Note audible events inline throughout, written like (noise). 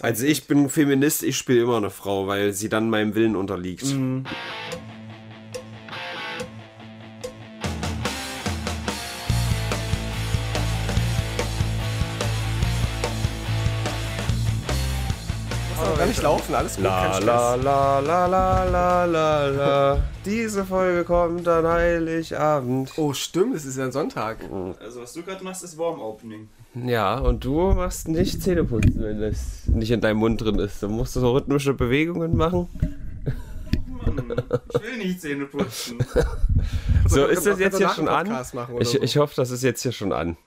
Also ich bin Feminist, ich spiele immer eine Frau, weil sie dann meinem Willen unterliegt. Mhm. Laufen, alles gut, La kein la Stress. la la la la la la. Diese Folge kommt an Heiligabend. Oh, stimmt, es ist ja ein Sonntag. Also was du gerade machst, ist Warm Opening. Ja, und du machst nicht Zähneputzen, wenn das nicht in deinem Mund drin ist. Du musst so rhythmische Bewegungen machen. Mann, ich will nicht Zähne putzen. (laughs) So, wir ist das jetzt hier schon an? Ich, ich hoffe, das ist jetzt hier schon an.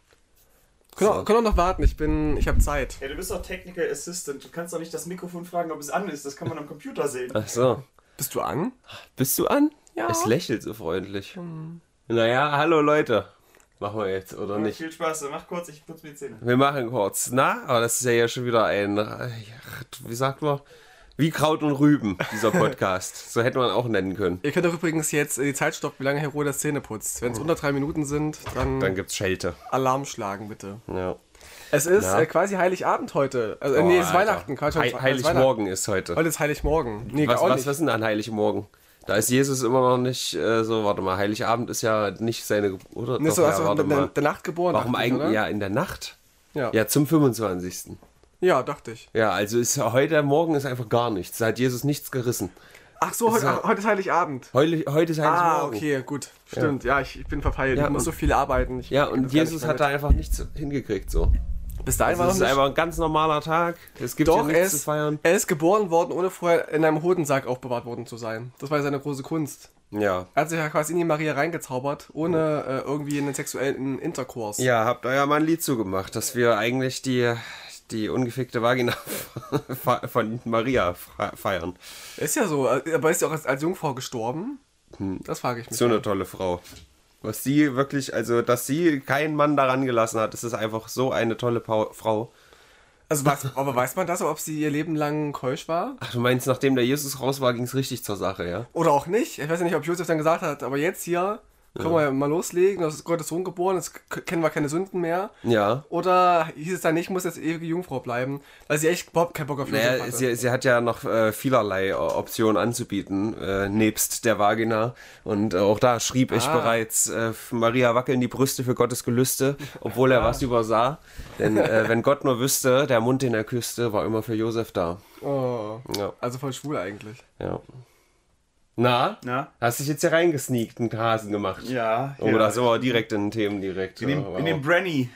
Können, auch, können auch noch warten, ich bin, ich habe Zeit. Ja, du bist doch Technical Assistant. Du kannst doch nicht das Mikrofon fragen, ob es an ist. Das kann man am Computer sehen. Ach so. Bist du an? Bist du an? Ja. Es lächelt so freundlich. Naja, hallo Leute. Machen wir jetzt, oder Ja, nicht? Viel Spaß. Mach kurz, ich putze mir die Zähne. Wir machen kurz. Na, aber das ist ja hier schon wieder ein, wie sagt man, wie Kraut und Rüben, dieser Podcast. (laughs) so hätte man auch nennen können. Ihr könnt doch übrigens jetzt äh, die Zeit stoppen, wie lange Herr Roder Zähne putzt. Wenn es unter drei Minuten sind, dann, Dann gibt's Schelte. Alarm schlagen, bitte. Ja. Es ist äh, quasi Heiligabend heute. Also, äh, Oh, nee, es ist Alter. Weihnachten. Quatsch, ist Heiligmorgen ist heute. Heute ist Heiligmorgen. Nee, Was, auch was, nicht. was ist denn an Heiligmorgen? Da ist Jesus immer noch nicht äh, so, warte mal, Heiligabend ist ja nicht seine Geburt. Oder? Nee, Doch, so, ja, also in der, der Nacht geboren. Warum eigentlich? Ja, in der Nacht. Ja. Ja, zum 25. ja, dachte ich. Ja, also ist heute Morgen ist einfach gar nichts. Da hat Jesus nichts gerissen. Ach so, heute, ja- heute ist Heiligabend. Heute, heute ist Ah, Heiligmorgen. okay, gut. Stimmt. Ja, ich, ich bin verpeilt. Ja, ich muss so viel arbeiten. Ich Ja, und Jesus hat da einfach nichts hingekriegt so. Bis dahin Also war es ist einfach ein ganz normaler Tag. Es gibt Doch, er nichts zu ist, feiern. er ist geboren worden, ohne vorher in einem Hodensack aufbewahrt worden zu sein. Das war seine große Kunst. Ja. Er hat sich ja quasi in die Maria reingezaubert, ohne äh, irgendwie einen sexuellen Interkurs. Ja, habt ja mal ein Lied zugemacht, dass wir eigentlich die, die ungefickte Vagina (laughs) von Maria fe- feiern. Ist ja so, äh, aber ist ja auch als, als Jungfrau gestorben? Das frage ich mich. So eine tolle Frau. Was sie wirklich, also dass sie keinen Mann daran gelassen hat, das ist einfach so eine tolle Pau Frau. Also was, aber weiß man das, ob sie ihr Leben lang keusch war? Ach, du meinst, nachdem der Jesus raus war, ging es richtig zur Sache, ja? Oder auch nicht? Ich weiß ja nicht, ob Josef dann gesagt hat, aber jetzt hier können wir ja mal loslegen, das ist Gottes Sohn geboren, jetzt kennen wir keine Sünden mehr. Ja. Oder hieß es dann nicht, muss jetzt ewige Jungfrau bleiben, weil sie echt überhaupt keinen Bock auf Naja, hatte. sie, sie hat ja noch äh, vielerlei äh, Optionen anzubieten, äh, nebst der Vagina. Und äh, auch da schrieb ich Ah. bereits, äh, Maria wackeln die Brüste für Gottes Gelüste, obwohl er was übersah. Denn äh, wenn Gott nur wüsste, der Mund, den er küsste, war immer für Josef da. oh, Ja, also voll schwul eigentlich. ja. Na? Na? Hast dich jetzt hier reingesneakt, einen Hasen gemacht? Ja. Oh, ja. da sind wir direkt in den Themen direkt. In dem, Ja, in dem wow. Branny.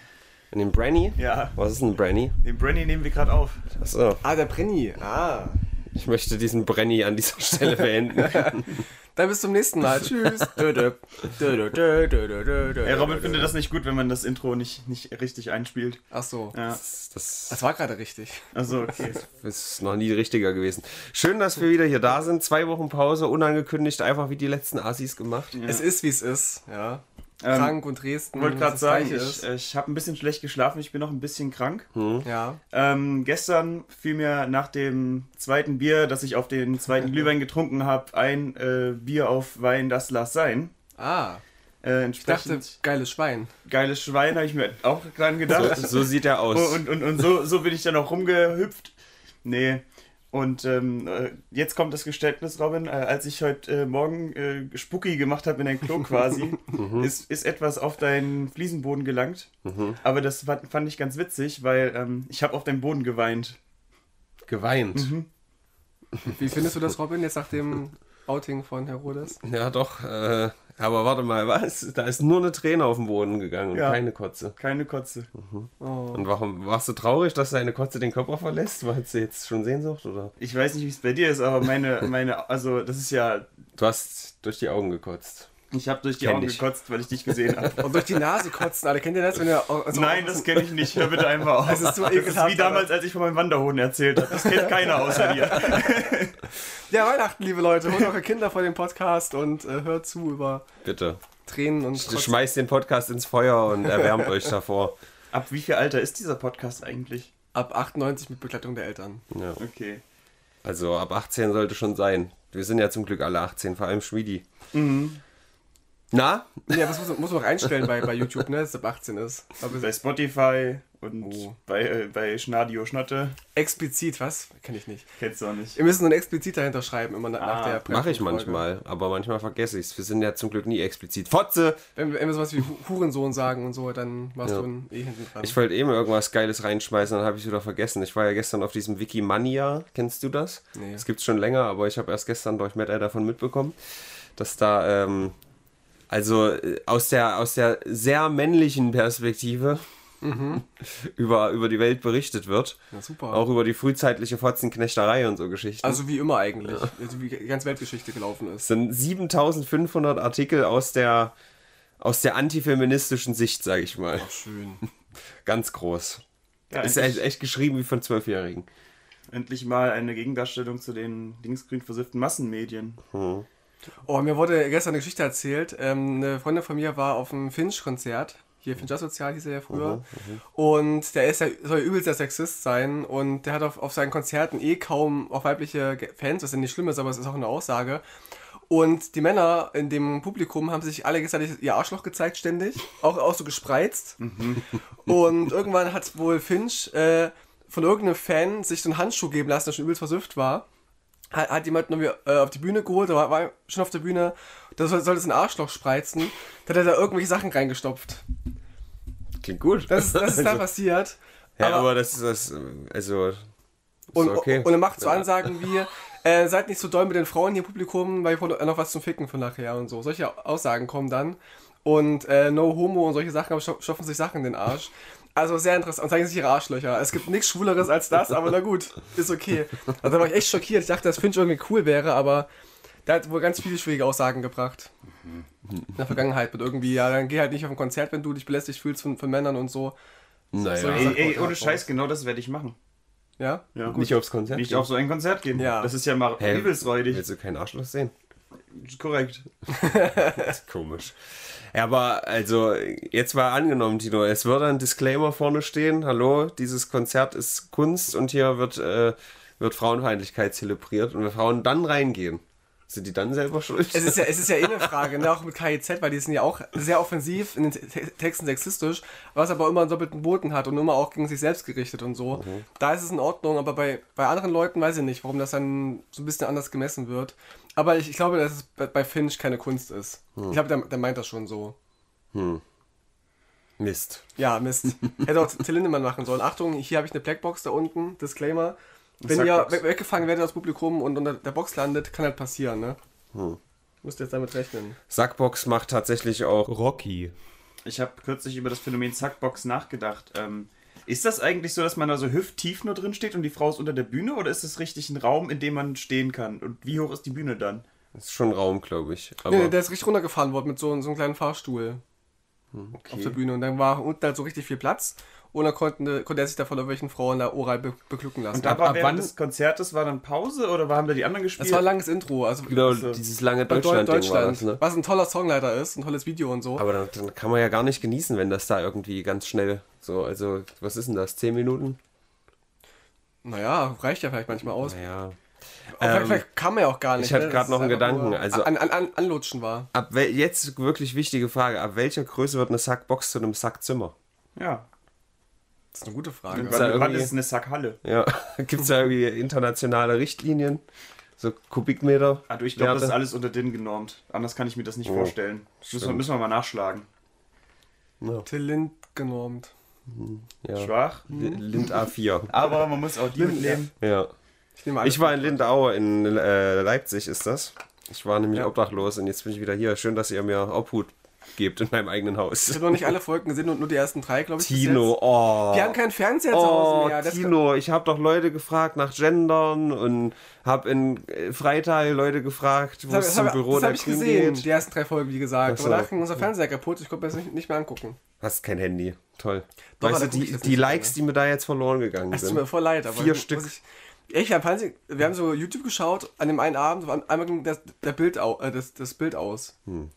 in dem Branny? Ja. Was ist ein Branny? Den Branny nehmen wir gerade auf. Achso, Ah, der Brenny. Ah. ich möchte diesen Branny an dieser Stelle (laughs) beenden. (laughs) Dann bis zum nächsten Mal. (laughs) Tschüss. Dö, dö. Dö, Ey, Robin findet das nicht gut, wenn man das Intro nicht, nicht richtig einspielt. Ach so. Ja. Das, das Das war gerade richtig. Also, okay. (laughs) ist noch nie richtiger gewesen. Schön, dass wir wieder hier da sind. Zwei Wochen Pause, unangekündigt, einfach wie die letzten Assis gemacht. Es ist, wie es ist. Ja. Ähm, Krank und Dresden. Ich wollte gerade sagen, ich, ich habe ein bisschen schlecht geschlafen, ich bin noch ein bisschen krank. Ja. Ähm, gestern fiel mir nach dem zweiten Bier, das ich auf den zweiten (laughs) Glühwein getrunken habe, ein äh, Bier auf Wein, das lass sein. Ah. Äh, Ich dachte, geiles Schwein. geiles Schwein, habe ich mir auch dran gedacht. So, so sieht er aus. Und, und, und so, so bin ich dann auch rumgehüpft. Nee. Und ähm, äh, jetzt kommt das Geständnis, Robin. Äh, als ich heute äh, Morgen äh, Spucki gemacht habe in dein Klo quasi, (laughs) (laughs) ist, ist etwas auf deinen Fliesenboden gelangt. Aber das fand, fand ich ganz witzig, weil ähm, ich habe auf deinem Boden geweint. Geweint. Wie findest du das, Robin, jetzt nach dem Outing von Herodes? Ja, doch. Äh, aber warte mal, was? Da ist nur eine Träne auf den Boden gegangen und Ja. keine Kotze. Keine Kotze. Oh. Und warum warst du traurig, dass deine Kotze den Körper verlässt? Weil sie jetzt schon Sehnsucht oder? Ich weiß nicht, wie es bei dir ist, aber meine, meine, also das ist ja, Du hast durch die Augen gekotzt. ich habe durch die Kenn Augen ich. gekotzt, weil ich dich gesehen habe. Und durch die Nase kotzen, alle. Kennt ihr das? Wenn ihr, also Nein, das kenne ich nicht. Hör bitte einfach auf. Das ist so Das ekelhaft, wie damals, als ich von meinem Wanderhoden erzählt habe. Das kennt keiner außer dir. (laughs) Ja, Weihnachten, liebe Leute. Holt eure Kinder vor dem Podcast und äh, hört zu über Bitte. Tränen und Kotzen. Schmeißt den Podcast ins Feuer und erwärmt euch davor. Ab wie viel Alter ist dieser Podcast eigentlich? Ab 98 mit Begleitung der Eltern. Ja. Okay. Also ab 18 sollte schon sein. Wir sind ja zum Glück alle 18, vor allem Schmiedi. Na? Ja, das muss, muss man auch einstellen bei, bei YouTube, ne, dass es ab 18 ist. Aber Bei Spotify Und Oh. bei, bei Schnadio Schnotte Explizit, was? Kenn ich nicht. kennst du auch nicht. Wir müssen ein explizit dahinter schreiben, immer nach, Ah, der Mache ich manchmal, aber manchmal vergesse ich es. Wir sind ja zum Glück nie explizit. Fotze! Wenn, wir- wenn wir sowas wie Hu- Hurensohn sagen und so, dann warst Ja. du ein- eh hinten dran. Ich wollte eben irgendwas Geiles reinschmeißen, dann habe ich wieder vergessen. Ich war ja gestern auf diesem Wikimania. Kennst du das? Nee. Das gibt's schon länger, aber ich habe erst gestern durch Matt davon mitbekommen, dass da ähm, also äh, aus der aus der sehr männlichen Perspektive (laughs) über, über die Welt berichtet wird. Ja, super. Auch über die frühzeitliche Fotzenknechterei und so Geschichten. also wie immer eigentlich. Also wie die ganze Weltgeschichte gelaufen es ist. sind 7500 Artikel aus der aus der antifeministischen Sicht, sage ich mal. Ach, schön. (laughs) Ganz groß. Ja, ist echt, echt geschrieben wie von Zwölfjährigen. endlich mal eine Gegendarstellung zu den linksgrün versifften Massenmedien. Oh, mir wurde gestern eine Geschichte erzählt. Ähm, eine Freundin von mir war auf einem Finch-Konzert. Hier, Finch Asozial hieß er ja früher. Und der ist ja, soll ja übelst der Sexist sein. Und der hat auf, auf seinen Konzerten eh kaum auch weibliche Fans, was ja nicht schlimm ist, aber es ist auch eine Aussage. Und die Männer in dem Publikum haben sich alle gegenseitig ihr Arschloch gezeigt, ständig. Auch, auch so gespreizt. Und irgendwann hat wohl Finch äh, von irgendeinem Fan sich so einen Handschuh geben lassen, der schon übelst versüfft war hat, hat jemand noch äh, auf die Bühne geholt, war, war schon auf der Bühne, da soll, sollte es ein Arschloch spreizen, da hat er da irgendwelche Sachen reingestopft. Klingt gut. Das, ist- das ist da passiert. ja, aber, aber- das ist das, also, ist Und, okay. und er macht so Ansagen wie, äh, seid nicht so doll mit den Frauen hier im Publikum, weil ich brauche noch was zum Ficken von nachher und so. Solche Aussagen kommen dann. Und äh, No Homo und solche Sachen, aber stopfen sich Sachen in den Arsch. Also sehr interessant. Und zeigen sich ihre Arschlöcher. Es gibt nichts Schwuleres als das, aber na gut, ist okay. Also da war ich echt schockiert. Ich dachte, dass Finch irgendwie cool wäre, aber der hat wohl ganz viele schwierige Aussagen gebracht. In der Vergangenheit mit irgendwie, ja, dann geh halt nicht auf ein Konzert, wenn du dich belästigt fühlst von, von Männern und so. naja, Ey, ey, ohne. Scheiß, genau das werde ich machen. Ja? Ja. nicht aufs Konzert. Nicht gehen. auf so ein Konzert gehen. Ja. Das ist ja mal Hä? übelsträudig. Willst du keinen Arschloch sehen? Korrekt. Das ist komisch. Ja, aber also, jetzt mal angenommen, Tino, es würde ein Disclaimer vorne stehen, hallo, dieses Konzert ist Kunst und hier wird, äh, wird Frauenfeindlichkeit zelebriert und wir Frauen dann reingehen. Sind die dann selber schuld? Es ist ja, es ist ja eh eine Frage, ne? auch mit KIZ, weil die sind ja auch sehr offensiv, in den Te Texten sexistisch, was aber immer einen doppelten Boden hat und immer auch gegen sich selbst gerichtet und so. Da ist es in Ordnung, aber bei, bei anderen Leuten weiß ich nicht, warum das dann so ein bisschen anders gemessen wird. Aber ich, ich glaube, dass es bei, Finch keine Kunst ist. Ich glaube, der, der meint das schon so. Mist. Ja, Mist. Hätte auch Till Lindemann machen sollen. Achtung, hier habe ich eine Blackbox da unten, Disclaimer. Wenn ihr Sackbox. we- weggefangen werdet aus Publikum und unter der Box landet, kann halt passieren, ne? Müsst ihr jetzt damit rechnen. Sackbox macht tatsächlich auch Rocky. Ich habe kürzlich über das Phänomen Zackbox nachgedacht. Ähm, ist das eigentlich so, dass man da so hüfttief nur drin steht und die Frau ist unter der Bühne oder ist es richtig ein Raum, in dem man stehen kann? Und wie hoch ist die Bühne dann? Das ist schon Raum, glaube ich. Aber Nee, der ist richtig runtergefahren worden mit so, so einem kleinen Fahrstuhl auf der Bühne. Und dann war unten halt so richtig viel Platz. Und dann konnte, konnte er sich da von irgendwelchen Frauen da oral be beglücken lassen. Und aber ab während wann- des Konzertes war dann Pause oder haben da die anderen gespielt? das war ein langes Intro. Also genau, so. dieses lange bei Deu- Deutschland-Ding war Deutschland. das, ne? Was ein toller Songleiter ist, ein tolles Video und so. Aber dann, dann kann man ja gar nicht genießen, wenn das da irgendwie ganz schnell so, also, was ist denn das? Zehn Minuten? naja, reicht ja vielleicht manchmal aus. Naja. Aber Ähm, vielleicht kann man ja auch gar nicht. ich hatte ne? Das noch einen Gedanken, also- An, an, an, anlutschen war. Ab jetzt wirklich wichtige Frage, ab welcher Größe wird eine Sackbox zu einem Sackzimmer? ja. Das ist eine gute Frage. Gibt's Wann, wann ist eine Sackhalle? Ja, (laughs) gibt es da irgendwie internationale Richtlinien? So Kubikmeter? Du, ich glaube, das ist alles unter DIN genormt. Anders kann ich mir das nicht vorstellen. Das müssen wir, müssen wir mal nachschlagen. Till Lind genormt. Ja. Schwach. L- Lind A4. Aber man muss auch die mitnehmen. Ja. Ich Ich war in Lindau, in äh, Leipzig ist das. Ich war nämlich Ja. obdachlos und jetzt bin ich wieder hier. Schön, dass ihr mir Obhut gebt in meinem eigenen Ich Haus. habe noch nicht alle Folgen gesehen und nur die ersten drei, glaube ich. Tino, oh. Wir haben keinen Fernseher zu Oh, Hause mehr. Das Tino, ich habe doch Leute gefragt nach Gendern und habe in äh, Freital Leute gefragt, wo Das es zum Büro hab der ich Queen gesehen, geht. die ersten drei Folgen, wie gesagt. So. Aber danach ging unser Fernseher kaputt, ich konnte mir das nicht, nicht mehr angucken. Hast kein Handy. Toll. Doch, weißt du, ich die, das die Likes, die mir da jetzt verloren gegangen Es tut sind. mir voll leid, aber Vier Stück. Ich, ich hab wir haben so YouTube geschaut, an dem einen Abend, einmal ging das, der Bild au, äh, das, das Bild aus. Hm.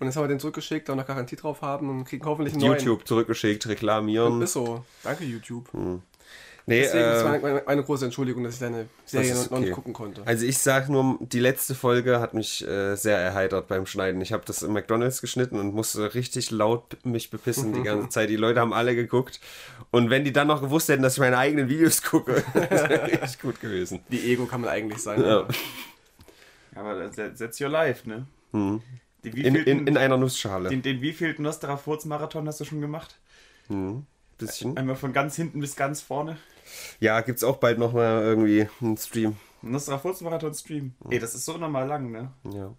Und jetzt haben wir den zurückgeschickt, da noch Garantie drauf haben und kriegen hoffentlich einen neuen. YouTube zurückgeschickt, reklamieren. Ist so. Danke, YouTube. Nee, Deswegen äh, ist meine, meine, meine große Entschuldigung, dass ich deine Serie ist noch nicht okay. gucken konnte. Also ich sag nur, die letzte Folge hat mich äh, sehr erheitert beim Schneiden. Ich habe das in McDonalds geschnitten und musste richtig laut mich bepissen die ganze (laughs) Zeit. Die Leute haben alle geguckt. Und wenn die dann noch gewusst hätten, dass ich meine eigenen Videos gucke, (laughs) das wäre (laughs) richtig gut gewesen. Wie Ego kann man eigentlich sein. Ja. Aber das- that's your life, ne? In, Den, in, wievielten, in einer Nussschale. den, den wievielten Nostrafurz-Marathon hast du schon gemacht? Bisschen. Einmal von ganz hinten bis ganz vorne. Ja, gibt's auch bald noch mal irgendwie einen Stream. Nostrafurz-Marathon-Stream. Ey, das ist so normal lang, ne? Ja.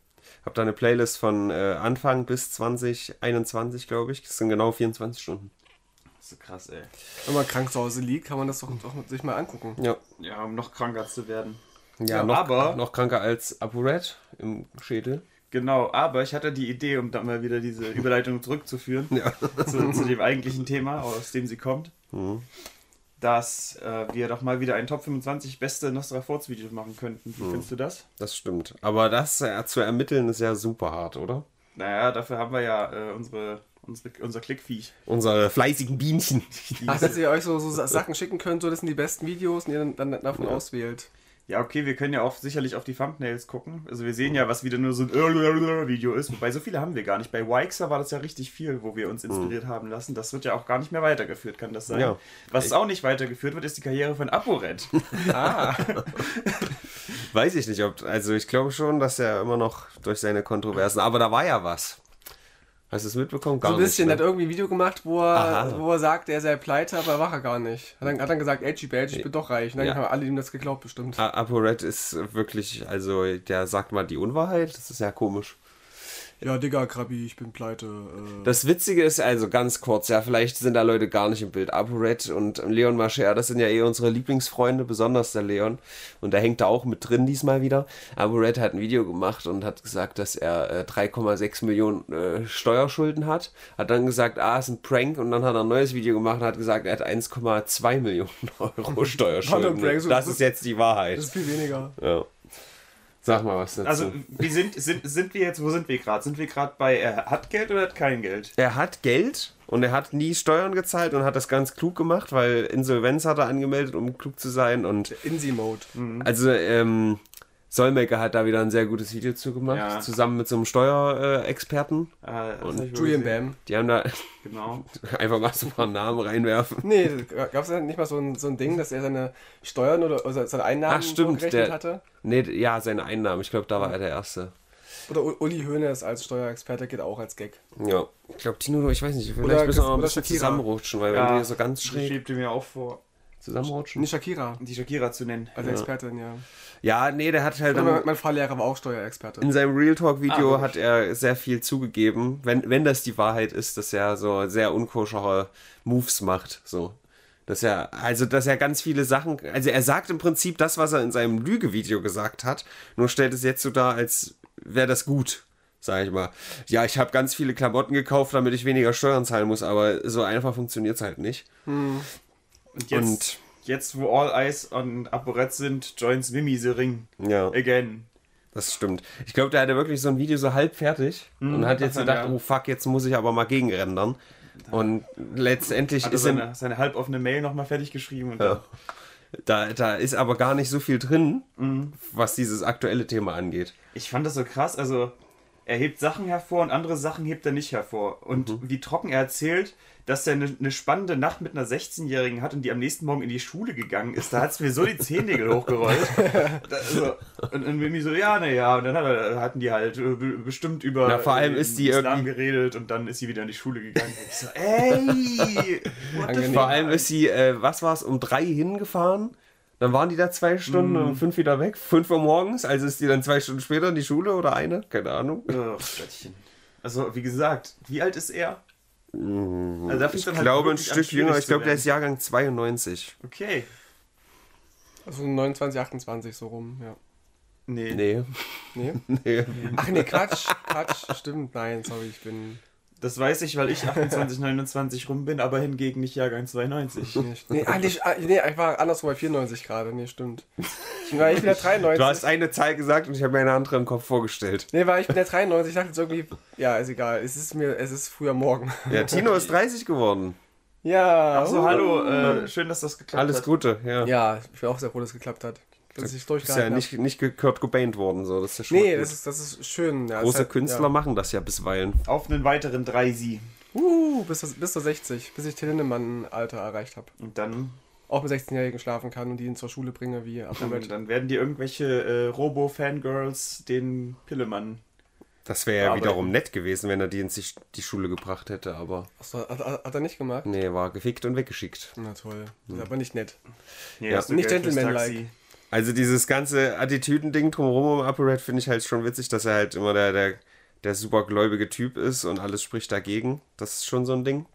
Hab da eine Playlist von äh, Anfang bis 2021, glaube ich. Das sind genau 24 Stunden. Das ist so krass, ey. Wenn man krank zu Hause liegt, kann man das doch, doch sich mal angucken. Ja. Ja, um noch kranker zu werden. Ja, Ja, noch, aber- noch kranker als ApoRed im Schädel. Genau, aber ich hatte die Idee, um dann mal wieder diese (laughs) Überleitung zurückzuführen, Ja. zu, zu dem eigentlichen Thema, aus dem sie kommt, Mhm. dass äh, wir doch mal wieder ein Top 25 beste Nostrafurz-Video machen könnten. Wie findest du das? Das stimmt. Aber das äh, zu ermitteln ist ja super hart, oder? Naja, dafür haben wir ja äh, unsere, unsere, unser Klickviech. Unsere fleißigen Bienchen. (laughs) Ach, dass ihr euch so, so Sa- Sachen schicken könnt, so das sind die besten Videos und ihr dann, dann davon auswählt. Ja, okay, wir können ja auch sicherlich auf die Thumbnails gucken. Also wir sehen ja, was wieder nur so ein Video ist. Wobei so viele haben wir gar nicht. Bei Wixer war das ja richtig viel, wo wir uns inspiriert haben lassen. Das wird ja auch gar nicht mehr weitergeführt, kann das sein? Ja. Was auch nicht weitergeführt wird, ist die Karriere von ApoRed. (laughs) Weiß ich nicht, ob. Also ich glaube schon, dass er immer noch durch seine Kontroversen. Aber da war ja was. Hast du es mitbekommen? Gar So ein bisschen, nicht. hat irgendwie ein Video gemacht, wo er, Aha. wo er sagt, er sei pleite, aber war er gar nicht. Hat dann, hat dann gesagt, Edgy Badge, ich bin doch reich. Und dann Ja. haben alle ihm das geglaubt, bestimmt. A- ApoRed ist wirklich, also der sagt mal die Unwahrheit. Das ist ja komisch. Ja, Digga, Krabi, ich bin pleite. Äh. Das Witzige ist also ganz kurz, ja, vielleicht sind da Leute gar nicht im Bild. ApoRed und Leon Mascher, das sind ja eh unsere Lieblingsfreunde, besonders der Leon. Und der hängt da auch mit drin diesmal wieder. ApoRed hat ein Video gemacht und hat gesagt, dass er äh, 3,6 Millionen äh, Steuerschulden hat. Hat dann gesagt, ah, ist ein Prank. Und dann hat er ein neues Video gemacht und hat gesagt, er hat 1,2 Millionen (laughs) Euro Steuerschulden. Das ist jetzt die Wahrheit. Das ist viel weniger. Ja. Sag mal was dazu. Also, wie sind, sind, sind wir jetzt, wo sind wir gerade? Sind wir gerade bei, er hat Geld oder hat kein Geld? er hat Geld und er hat nie Steuern gezahlt und hat das ganz klug gemacht, weil Insolvenz hat er angemeldet, um klug zu sein. Und Insi-Mode. also ähm, Solmecke hat da wieder ein sehr gutes Video zu gemacht, Ja. zusammen mit so einem Steuerexperten. Äh, wohl Julian. Bam. Die haben da Genau. (laughs) einfach mal so ein paar Namen reinwerfen. Nee, gab es ja nicht mal so ein, so ein Ding, dass er seine Steuern oder, oder seine Einnahmen Ach, stimmt, der- hatte? Nee, ja, seine Einnahmen. Ich glaube, da war er der Erste. Oder Uli Hoeneß als Steuerexperte geht auch als Gag. Ja. Ich glaube, Tino, ich weiß nicht, vielleicht Oder müssen wir mal ein bisschen Shakira. zusammenrutschen, weil wenn wir so ganz schräg schwebte mir auch vor, zusammenrutschen. Nicht Shakira die Shakira zu nennen. als Expertin, ja. Ja, nee, der hat halt dann mein, mein Fahrlehrer war auch Steuerexperte. In seinem Real Talk Video Ah, hat er sehr viel zugegeben, wenn, wenn das die Wahrheit ist, dass er so sehr unkoschere Moves macht, so. Dass er, also, dass er ganz viele Sachen, also er sagt im Prinzip das, was er in seinem Lügevideo gesagt hat, nur stellt es jetzt so dar, als wäre das gut, sag ich mal. Ja, ich habe ganz viele Klamotten gekauft, damit ich weniger Steuern zahlen muss, aber so einfach funktioniert es halt nicht. Und jetzt, Und- jetzt wo All Eyes on ApoRed sind, joins Wimmy the Ring. Ja. Again. Das stimmt. Ich glaube, der hatte wirklich so ein Video so halb fertig und hat jetzt ach, gedacht, ja. oh fuck, jetzt muss ich aber mal gegenrendern. Und letztendlich Hat er ist ihm, seine, seine halboffene Mail nochmal fertig geschrieben. Und Ja. da, da ist aber gar nicht so viel drin, Mhm. was dieses aktuelle Thema angeht. Ich fand das so krass, also er hebt Sachen hervor und andere Sachen hebt er nicht hervor. Und Mhm. wie trocken er erzählt, dass er eine, eine spannende Nacht mit einer 16-Jährigen hat und die am nächsten Morgen in die Schule gegangen ist, da hat es mir so die Zehennägel (laughs) hochgerollt. Da, also, und, und irgendwie so, ja, naja, und dann hat hatten die halt äh, be- bestimmt über Na, vor allem äh, ist die Islam irgendwie- geredet und dann ist sie wieder in die Schule gegangen. Ich so, ey! Vor allem ist sie, äh, was war es, um drei hingefahren. Dann waren die da zwei Stunden und um fünf wieder weg. Fünf Uhr morgens, also ist die dann zwei Stunden später in die Schule oder eine? Keine Ahnung. Oh. Also, wie gesagt, wie alt ist er? Also, da Ich dann halt glaube, ein wirklich an, Stück jünger. Ich glaube, der ist Jahrgang 92. Okay. Also 29, 28 so rum, ja. Nee. Nee. Nee? (laughs) nee. Ach nee, Quatsch, Quatsch, stimmt, nein, sorry, ich bin Das weiß ich, weil ich 28, 29 rum bin, aber hingegen nicht Jahrgang 92. nicht. Nee, ah, nee, ah, nee, ich war andersrum bei 94 gerade, nee, stimmt. Ich war ich bin der 93. Du hast eine Zahl gesagt und ich habe mir eine andere im Kopf vorgestellt. Nee, weil ich bin der 93, ich dachte jetzt irgendwie, ja, ist egal, es ist mir, es ist früher Morgen. Ja, Tino ist 30 geworden. Ja. Achso, hallo. Äh, schön, dass das geklappt Alles hat. Gute, ja. Ja, ich bin auch sehr froh, dass es geklappt hat. Dass ich Ist ja nicht, nicht ge- Kurt Cobain worden, so. Das ist ja schon Nee, das ist, das ist schön. Ja, Große hat- Künstler machen das ja bisweilen. Auf einen weiteren drei Sie. Ja. Uh, bis, zu- bis zu 60, bis ich Till Lindemann-Alter erreicht habe. Und dann, Auch mit 16-Jährigen schlafen kann und die ihn zur Schule bringe wie dann, Apomet. dann werden die irgendwelche äh, Robo-Fangirls den Pillemann. Das wäre ja wiederum nett gewesen, wenn er die in sich die Schule gebracht hätte, aber Achso, hat, hat, er nicht gemacht? nee, war gefickt und weggeschickt. Na toll. Ist aber nicht nett. Hier Ja, nicht gentlemanlike. Also dieses ganze Attitüdending drumherum um ApoRed finde ich halt schon witzig, dass er halt immer der, der, der supergläubige Typ ist und alles spricht dagegen. Das ist schon so ein Ding.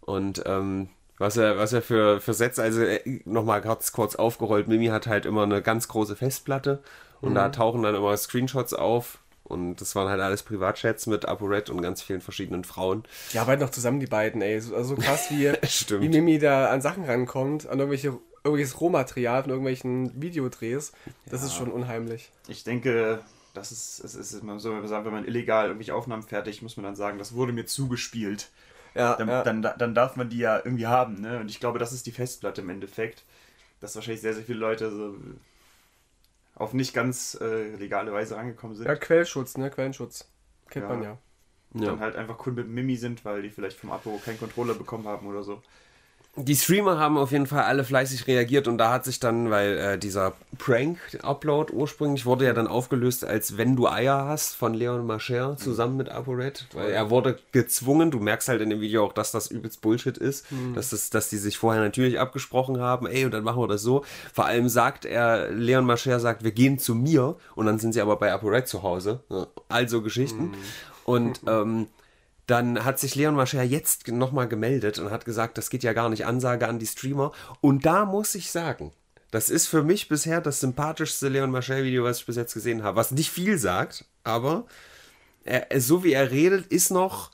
Und ähm, was er, was er für, für Sätze, also nochmal kurz, kurz aufgerollt, Mimi hat halt immer eine ganz große Festplatte und da tauchen dann immer Screenshots auf. Und das waren halt alles Privatchats mit ApoRed und ganz vielen verschiedenen Frauen. Die arbeiten noch zusammen, die beiden, ey. So, also so krass, wie, (laughs) wie Mimi da an Sachen rankommt, an irgendwelche, irgendwelches Rohmaterial von irgendwelchen Videodrehs. Das ist schon unheimlich. Ich denke, das ist, es ist man sagt, wenn man illegal irgendwelche Aufnahmen fertigt, muss man dann sagen, das wurde mir zugespielt. Ja, Dann, ja. dann, dann darf man die ja irgendwie haben, ne? Und ich glaube, das ist die Festplatte im Endeffekt. Dass wahrscheinlich sehr, sehr viele Leute so auf nicht ganz äh, legale Weise rangekommen sind. ja, Quellschutz, ne? Quellenschutz. Kennt Ja. man ja. Ja. Dann halt einfach cool mit Mimi sind, weil die vielleicht vom Abo keinen Controller bekommen haben oder so. Die Streamer haben auf jeden Fall alle fleißig reagiert und da hat sich dann, weil äh, dieser Prank-Upload ursprünglich wurde ja dann aufgelöst als Wenn du Eier hast von Leon Mascher zusammen mit ApoRed, weil er wurde gezwungen, du merkst halt in dem Video auch, dass das übelst Bullshit ist, dass, das, dass die sich vorher natürlich abgesprochen haben, ey und dann machen wir das so. Vor allem sagt er, Leon Mascher sagt, wir gehen zu mir und dann sind sie aber bei ApoRed zu Hause. Also Geschichten. Und ähm, dann hat sich Leon Mascher jetzt nochmal gemeldet und hat gesagt, das geht ja gar nicht, Ansage an die Streamer. Und da muss ich sagen, das ist für mich bisher das sympathischste Leon Mascher-Video, was ich bis jetzt gesehen habe. Was nicht viel sagt, aber er, so wie er redet, ist noch,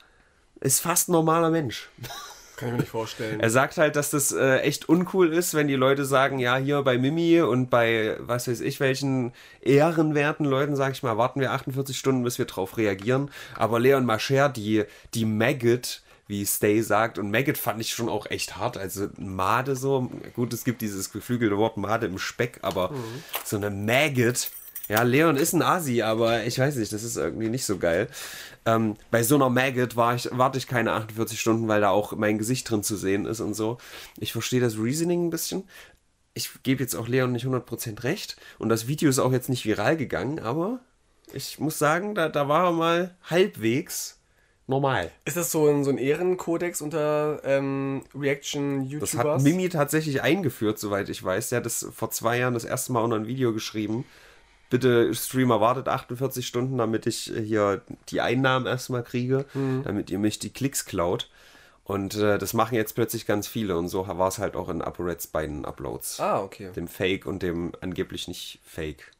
ist fast ein normaler Mensch. (laughs) Kann ich mir nicht vorstellen. Er sagt halt, dass das äh, echt uncool ist, wenn die Leute sagen, ja, hier bei Mimi und bei was weiß ich welchen ehrenwerten Leuten, sag ich mal, warten wir 48 Stunden, bis wir drauf reagieren. Aber Leon Mascher, die, die Maggot, wie Stay sagt, und Maggot fand ich schon auch echt hart. Also Made so, gut, es gibt dieses geflügelte Wort Made im Speck, aber so eine Maggot. Ja, Leon ist ein Asi, aber ich weiß nicht, das ist irgendwie nicht so geil. Ähm, bei so einer Maggot war ich, warte ich keine 48 Stunden, weil da auch mein Gesicht drin zu sehen ist und so. Ich verstehe das Reasoning ein bisschen. Ich gebe jetzt auch Leon nicht 100% recht. Und das Video ist auch jetzt nicht viral gegangen, aber ich muss sagen, da, da war er mal halbwegs normal. Ist das so ein, so ein Ehrenkodex unter ähm, Das hat Reaction-YouTubers? Mimi tatsächlich eingeführt, soweit ich weiß. Der hat das vor zwei Jahren das erste Mal unter ein Video geschrieben. Bitte, Streamer, wartet 48 Stunden, damit ich äh, hier die Einnahmen erstmal kriege, damit ihr mich die Klicks klaut. Und äh, das machen jetzt plötzlich ganz viele und so war es halt auch in ApoReds beiden Uploads. Ah, okay. Dem Fake und dem angeblich nicht Fake.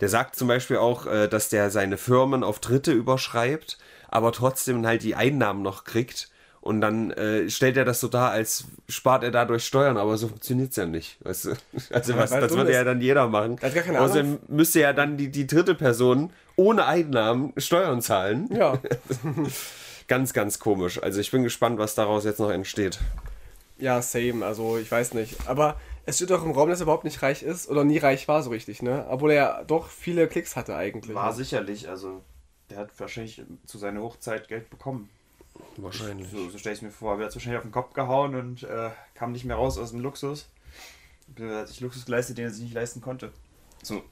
Der sagt zum Beispiel auch, äh, dass der seine Firmen auf Dritte überschreibt, aber trotzdem halt die Einnahmen noch kriegt. Und dann äh, stellt er das so dar, als spart er dadurch Steuern, aber so funktioniert es ja nicht. Weißt du? (laughs) Also Ja, was, er das würde ja dann jeder machen. Hat gar keine Ahnung. Außerdem müsste ja dann die, die dritte Person ohne Einnahmen Steuern zahlen. Ja. (laughs) Ganz, ganz komisch. Also ich bin gespannt, was daraus jetzt noch entsteht. Ja, same. Also, ich weiß nicht. Aber es steht doch im Raum, dass er überhaupt nicht reich ist oder nie reich war so richtig, ne? Obwohl er ja doch viele Klicks hatte eigentlich. War sicherlich, also der hat wahrscheinlich zu seiner Hochzeit Geld bekommen. Wahrscheinlich. So, so stelle ich mir vor. Er hat wahrscheinlich auf den Kopf gehauen und äh, kam nicht mehr raus aus dem Luxus. Er hat sich Luxus geleistet, den er sich nicht leisten konnte. So.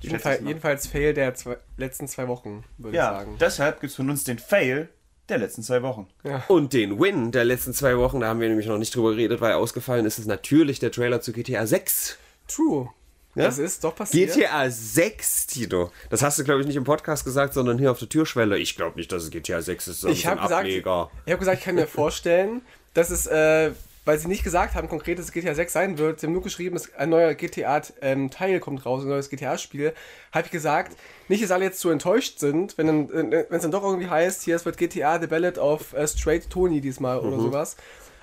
Jedenfalls, ich jedenfalls Fail der zwei, letzten zwei Wochen, würde ich Ja, sagen. deshalb gibt es von uns den Fail der letzten zwei Wochen. Und den Win der letzten zwei Wochen, da haben wir nämlich noch nicht drüber geredet, weil ausgefallen ist, ist natürlich der Trailer zu GTA 6. True. Ja? Das ist doch passiert. GTA 6, Tito. Das hast du, glaube ich, nicht im Podcast gesagt, sondern hier auf der Türschwelle. Ich glaube nicht, dass es GTA 6 ist, sondern Ich so ein habe gesagt, Ableger. ich habe gesagt, ich kann mir vorstellen, dass es, äh, weil sie nicht gesagt haben, konkret, dass es GTA 6 sein wird, sie haben nur geschrieben, dass ein neuer GTA-Teil kommt raus, ein neues GTA-Spiel, habe ich gesagt, nicht, dass alle jetzt zu enttäuscht sind, wenn dann, äh, wenn es dann doch irgendwie heißt, hier, es wird GTA The Ballad of äh, Straight Tony diesmal Mhm. oder sowas.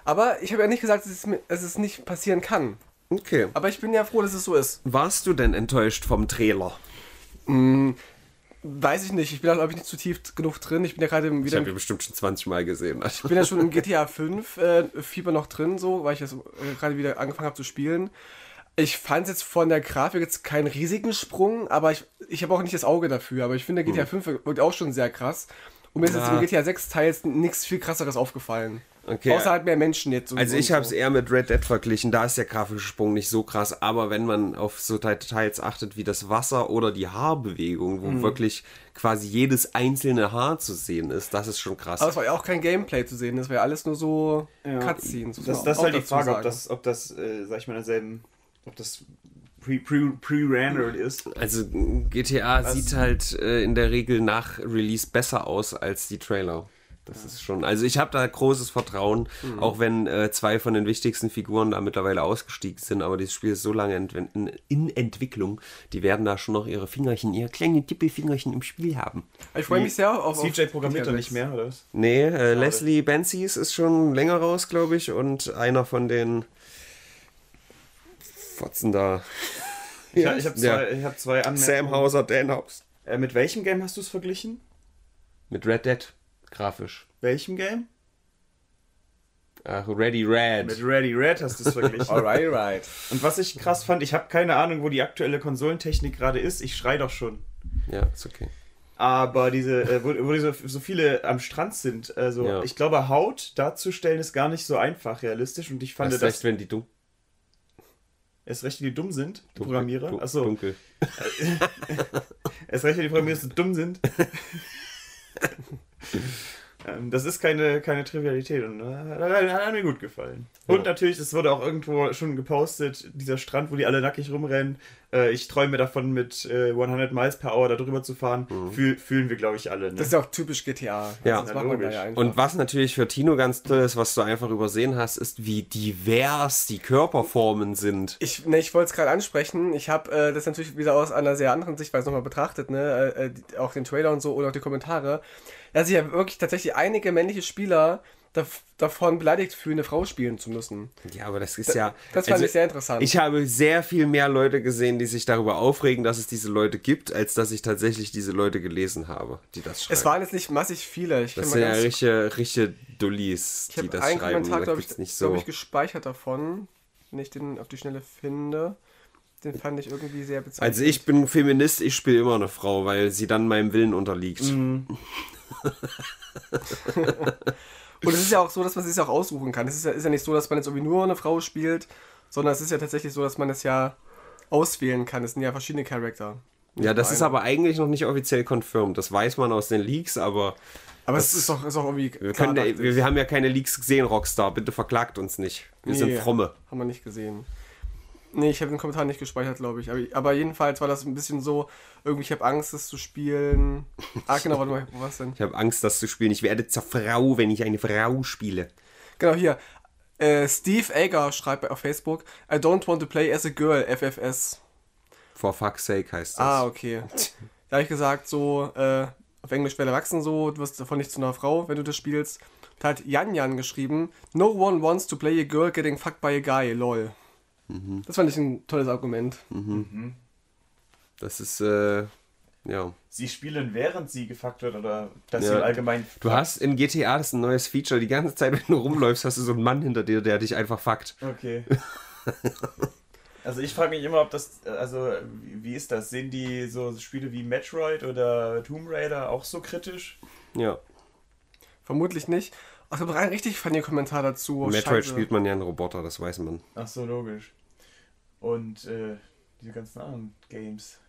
Aber ich habe ja nicht gesagt, dass es, dass es nicht passieren kann. Okay. Aber ich bin ja froh, dass es so ist. Warst du denn enttäuscht vom Trailer? Weiß ich nicht. Ich bin da, glaube ich, nicht zu tief genug drin. Ich bin ja gerade Ich wieder. habe ihn bestimmt schon 20 Mal gesehen. Ich bin ja schon im GTA 5 äh, Fieber noch drin, so, weil ich das äh, gerade wieder angefangen habe zu spielen. Ich fand jetzt von der Grafik jetzt keinen riesigen Sprung, aber ich, ich habe auch nicht das Auge dafür. Aber ich finde, GTA 5 wirkt auch schon sehr krass. Und mir ist jetzt Ja. im GTA 6 Teils nichts viel krasseres aufgefallen. Okay. Außer halt mehr Menschen jetzt. und- Also ich habe es so. eher mit Red Dead verglichen, da ist der grafische Sprung nicht so krass, aber wenn man auf so Details achtet wie das Wasser oder die Haarbewegung, wo Mhm. wirklich quasi jedes einzelne Haar zu sehen ist, das ist schon krass. Aber es war ja auch kein Gameplay zu sehen, das war ja alles nur so Cutscenes. muss Das, das ist halt die Frage, ob das, ob das, äh, sag ich mal, derselben, ob das pre- pre- pre-rendered ist. Also GTA sieht halt äh, in der Regel nach Release besser aus als die Trailer. Das ist schon. Also ich habe da großes Vertrauen, Mhm. auch wenn äh, zwei von den wichtigsten Figuren da mittlerweile ausgestiegen sind, aber dieses Spiel ist so lange ent in, in Entwicklung, die werden da schon noch ihre Fingerchen, ihre kleinen Tippelfingerchen im Spiel haben. Ich freue mich sehr auf. auf CJ programmiert GTA er nicht mehr, oder was? Nee, äh, Leslie Benzies ist schon länger raus, glaube ich, und einer von den Fotzen da. Ich, ich habe Ja. zwei, ich hab zwei Sam Anmerkungen. Hauser, Dan Hobbs. Äh, mit welchem Game hast du es verglichen? Mit Red Dead, grafisch. Welchem Game? Ach, Ready Red. Mit Ready Red hast du es verglichen. (laughs) Alright, right. Und was ich krass fand, ich habe keine Ahnung, wo die aktuelle Konsolentechnik gerade ist. Ich schrei doch schon. Ja, ist okay. Aber diese, äh, wo, wo so, so viele am Strand sind, also Ja. ich glaube, Haut darzustellen ist gar nicht so einfach realistisch. Und ich fand Erst das recht, wenn die dumm, erst recht, wenn die dumm sind, die dunkel, Programmierer. du- Achso, dunkel. (laughs) erst recht, wenn die Programmierer so dumm sind. (laughs) (laughs) Ähm, Das ist keine, keine Trivialität und äh, hat, hat mir gut gefallen. Und Ja. natürlich, es wurde auch irgendwo schon gepostet, dieser Strand, wo die alle nackig rumrennen. Äh, ich träume davon, mit äh, 100 Miles per Hour da drüber zu fahren. Fühl, fühlen wir, glaube ich, alle. Ne? Das ist auch typisch GTA. Ja. das macht man da ja. Und was natürlich für Tino ganz toll ist, was du einfach übersehen hast, ist, wie divers die Körperformen sind. Ich, ne, ich wollte es gerade ansprechen. Ich habe äh, das natürlich wieder aus einer sehr anderen Sichtweise nochmal betrachtet, ne? Äh, die, auch den Trailer und so und auch die Kommentare. Dass sich ja wirklich tatsächlich einige männliche Spieler dav davon beleidigt fühlen, eine Frau spielen zu müssen. Ja, aber das ist ja. Das fand also, ich sehr interessant. Ich habe sehr viel mehr Leute gesehen, die sich darüber aufregen, dass es diese Leute gibt, als dass ich tatsächlich diese Leute gelesen habe, die das schreiben. es waren jetzt nicht massig viele. Ich das sind ja richtige, richtige Dullis, die das einen schreiben. Kommentar, Da glaube ich, nicht glaub so. ich, gespeichert davon, wenn ich den auf die Schnelle finde. Den fand ich irgendwie sehr bezeichnend. Also ich bin Feminist, ich spiele immer eine Frau, weil sie dann meinem Willen unterliegt. Mhm. (laughs) Und es ist ja auch so, dass man es sich auch aussuchen kann. Es ist ja, ist ja nicht so, dass man jetzt irgendwie nur eine Frau spielt, sondern es ist ja tatsächlich so, dass man es ja auswählen kann. Es sind ja verschiedene Charakter. Ja, das ist aber eigentlich noch nicht offiziell confirmed. Das weiß man aus den Leaks, aber. Aber es ist doch, ist doch irgendwie. wir, klar, wir, wir haben ja keine Leaks gesehen, Rockstar. Bitte verklagt uns nicht. Wir sind Nee, fromme. Haben wir nicht gesehen. Nee, ich habe den Kommentar nicht gespeichert, glaube ich. Aber, aber jedenfalls war das ein bisschen so, irgendwie, ich habe Angst, das zu spielen. (laughs) Ah, genau, warte mal, wo war's denn? Ich habe Angst, das zu spielen. Ich werde zur Frau, wenn ich eine Frau spiele. Genau, hier. Äh, Steve Ager schreibt auf Facebook, I don't want to play as a girl, FFS. For fuck's sake heißt das. Ah, okay. (laughs) Da habe ich gesagt, so, äh, auf Englisch werde wachsen, so, du wirst davon nicht zu einer Frau, wenn du das spielst. Da hat Jan Jan geschrieben, No one wants to play a girl getting fucked by a guy, lol. Das fand ich ein tolles Argument. Das ist, äh, ja. Sie spielen, während sie gefuckt wird oder dass Ja. sie allgemein. Du hast in GTA, das ist ein neues Feature, die ganze Zeit, wenn du rumläufst, hast du so einen Mann hinter dir, der dich einfach fuckt. Okay. (laughs) also ich frage mich immer, ob das, also wie, wie ist das? Sehen die so Spiele wie Metroid oder Tomb Raider auch so kritisch? Ja. Vermutlich nicht. Ach, da war ein richtig funny Kommentar dazu. Oh, Metroid Scheiße. spielt man ja einen Roboter, das weiß man. Ach so, logisch. Und äh, diese ganzen anderen Games.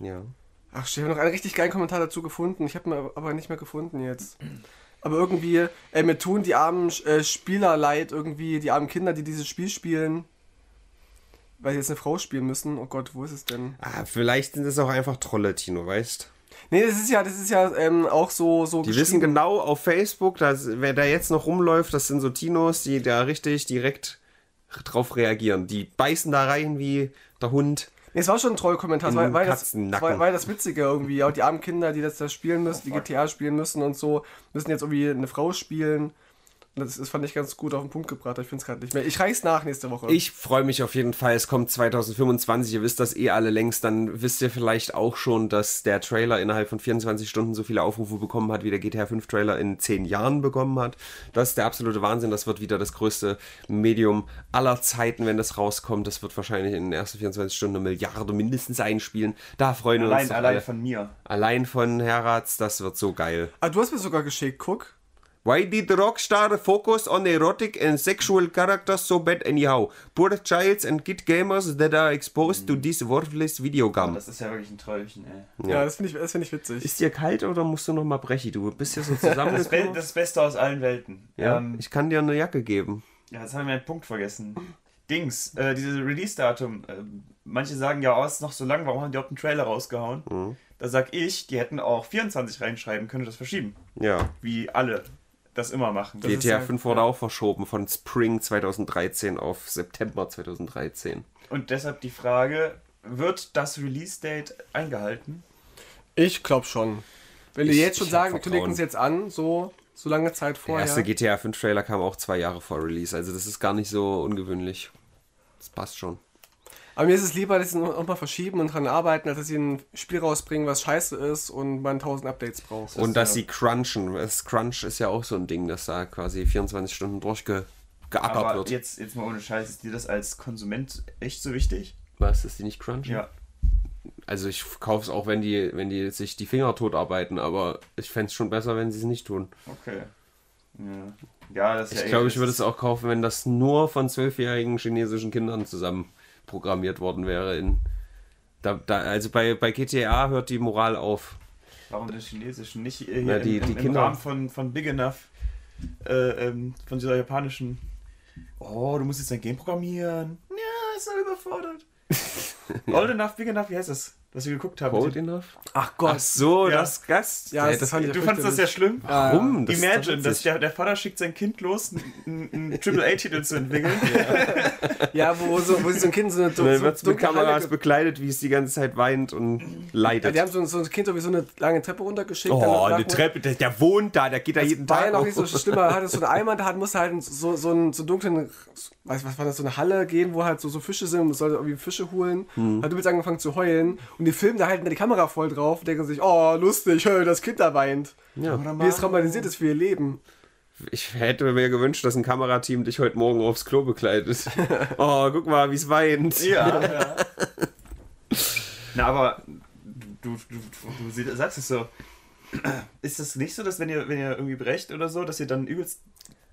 Ja. Ach, ich habe noch einen richtig geilen Kommentar dazu gefunden. Ich habe ihn aber nicht mehr gefunden jetzt. Aber irgendwie, äh, mir tun die armen äh, Spieler leid, irgendwie, die armen Kinder, die dieses Spiel spielen, weil sie jetzt eine Frau spielen müssen. Oh Gott, wo ist es denn? Ah, vielleicht sind es auch einfach Trolle, Tino, weißt Nee, das ist ja, das ist ja ähm, auch so, so Die wissen genau auf Facebook, dass, wer da jetzt noch rumläuft, das sind so Tinos, die da richtig direkt drauf reagieren. Die beißen da rein wie der Hund. Nee, es war schon ein Trollkommentar, weil, weil, das, weil, weil das Witzige irgendwie, auch die armen Kinder, die das da spielen müssen, die GTA spielen müssen und so, müssen jetzt irgendwie eine Frau spielen. Das, das fand ich ganz gut auf den Punkt gebracht. Ich finde es gerade nicht mehr. Ich reich's nach nächste Woche. Ich freue mich auf jeden Fall. Es kommt 2025. Ihr wisst das eh alle längst. Dann wisst ihr vielleicht auch schon, dass der Trailer innerhalb von 24 Stunden so viele Aufrufe bekommen hat, wie der GTA 5 Trailer in 10 Jahren bekommen hat. Das ist der absolute Wahnsinn. Das wird wieder das größte Medium aller Zeiten, wenn das rauskommt. Das wird wahrscheinlich in den ersten 24 Stunden eine Milliarde mindestens einspielen. Da freuen wir uns. Allein, allein alle. von mir. Allein von Heratz, das wird so geil. ah, du hast mir sogar geschickt, guck. Why did Rockstar focus on erotic and sexual characters so bad anyhow? Poor childs and kid gamers that are exposed to this worthless video game. Das ist ja wirklich ein Träumchen, ey. Ja, das finde ich, das find ich witzig. Ist dir kalt oder musst du noch mal brechi? Du bist ja so (laughs) Das, Be das Beste aus allen Welten. ja, Ähm, ich kann dir eine Jacke geben. Ja, jetzt haben wir einen Punkt vergessen. Dings, äh, dieses Release-Datum. Äh, manche sagen ja, oh, ist noch so lang, warum haben die überhaupt einen Trailer rausgehauen? Mhm. Da sag ich, die hätten auch 24 reinschreiben können und das verschieben. Ja. Wie alle das immer machen. Das GTA ja- 5 wurde auch verschoben von Spring 2013 auf September 2013. und deshalb die Frage, wird das Release-Date eingehalten? Ich glaube schon. Wenn die Ich- jetzt schon sagen, wir kündigen es jetzt an, so, so lange Zeit Der vorher. erste GTA 5 Trailer kam auch zwei Jahre vor Release, also das ist gar nicht so ungewöhnlich. Das passt schon. Aber mir ist es lieber, dass sie noch mal verschieben und dran arbeiten, als dass sie ein Spiel rausbringen, was scheiße ist und man 1000 Updates braucht. Und dass ja- sie crunchen. Das Crunch ist ja auch so ein Ding, dass da quasi 24 Stunden durchgeackert Aber wird. jetzt, jetzt mal ohne Scheiß, ist dir das als Konsument echt so wichtig? Was, dass die nicht crunchen? Ja. Also ich kaufe es auch, wenn die, wenn die sich die Finger tot arbeiten, aber ich fände es schon besser, wenn sie es nicht tun. Okay. Ja, ja das ist ja Ich glaube, eh- ich würde es auch kaufen, wenn das nur von zwölfjährigen chinesischen Kindern zusammen programmiert worden wäre. In, da, da, also bei, bei GTA hört die Moral auf. Warum den chinesischen? Nicht äh, hier Ja, die- im, im, die Kinder- Rahmen von, von Big Enough, äh, ähm, von dieser japanischen. Oh, du musst jetzt dein Game programmieren. Ja, ist er überfordert. (laughs) Old Enough, Big Enough, wie heißt das? Was wir geguckt haben. Cold enough? Ach Gott. Ach so, Ja. das Gast. Ja, das fand ich du fandest das ja schlimm? Warum? Das Imagine, dass der, der Vater schickt sein Kind los, einen Triple-A-Titel zu entwickeln. (laughs) Ja, wo, so, wo so ein Kind so eine so wird es mit dunkle Kameras bekleidet, wie es die ganze Zeit weint und ja, leidet. die haben so, so ein Kind so wie so eine lange Treppe runtergeschickt. oh, eine Treppe, der, der wohnt da, der geht da jeden War ja Tag. noch nicht so schlimm, er hatte so einen Eimer, da hat, musste halt so, so einen so dunklen, weiß was war das, so eine Halle gehen, wo halt so, so Fische sind und sollte irgendwie Fische holen. Hm. Hat übelst angefangen zu heulen und die filmen da halten da die Kamera voll drauf und denken sich, oh, lustig, hör, das Kind da weint. Ja. Wie es traumatisiert ist für ihr Leben. Ich hätte mir gewünscht, dass ein Kamerateam dich heute Morgen aufs Klo bekleidet. (laughs) oh, guck mal, wie es weint. ja, ja. (laughs) Na, aber du, du, du, du sagst es so. Ist das nicht so, dass wenn ihr, wenn ihr irgendwie brecht oder so, dass ihr dann übelst.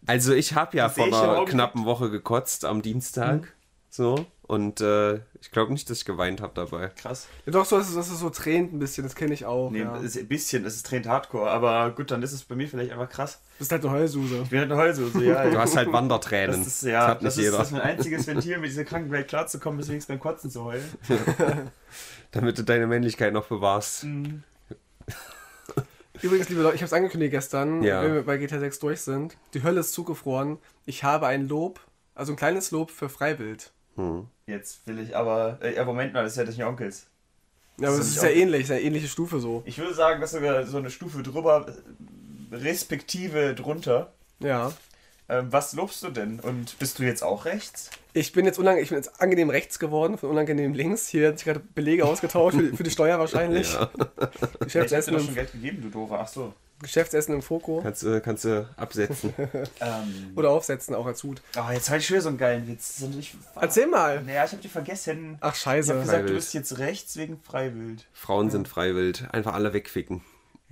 Also ich habe ja vor einer knappen Woche gekotzt am Dienstag. So. Und äh, ich glaube nicht, dass ich geweint habe dabei. Krass. Ja, doch, so ist es, dass es so tränt ein bisschen, das kenne ich auch. Nee, ja. ist ein bisschen, es ist Trend Hardcore, aber gut, dann ist es bei mir vielleicht einfach krass. Du bist halt eine Heulsuse. Ich bin halt eine Heulsuse, ja. Du hast halt Wandertränen. Das ist, ja, hat nicht das ist, das ist mein einziges Ventil, mit dieser Krankenwelt klarzukommen, ist wenigstens beim Kotzen zu heulen. (laughs) Damit du deine Männlichkeit noch bewahrst. Mhm. (laughs) Übrigens, liebe Leute, ich habe es angekündigt gestern, Ja. wenn wir bei GTA 6 durch sind. Die Hölle ist zugefroren. Ich habe ein Lob, also ein kleines Lob für Freiwild. Hm. Jetzt will ich aber. Äh, ja, Moment mal, das ist ja des Onkels. Ja, aber Ist es das ist nicht ja ähnlich, es ist eine ähnliche Stufe so. Ich würde sagen, dass sogar so eine Stufe drüber, äh, respektive drunter. Ja. Ähm, was lobst du denn? Und bist du jetzt auch rechts? Ich bin jetzt unang ich bin jetzt angenehm rechts geworden, von unangenehm links. Hier hat sich gerade Belege ausgetauscht, für, die- für die Steuer wahrscheinlich. Ja. Ja, ich hab dir schon Geld gegeben, du Doofer. Ach so. Geschäftsessen im Foko. Kannst, du- kannst du absetzen. (laughs) Ähm, Oder aufsetzen, auch als Hut. oh, jetzt habe ich schon wieder so einen geilen Witz. Ich, Erzähl mal. Naja, ich habe dir vergessen. Ach, Ich habe scheiße. gesagt, du Freiwild. bist jetzt rechts wegen Freiwild. Frauen sind freiwillig. Einfach alle wegficken.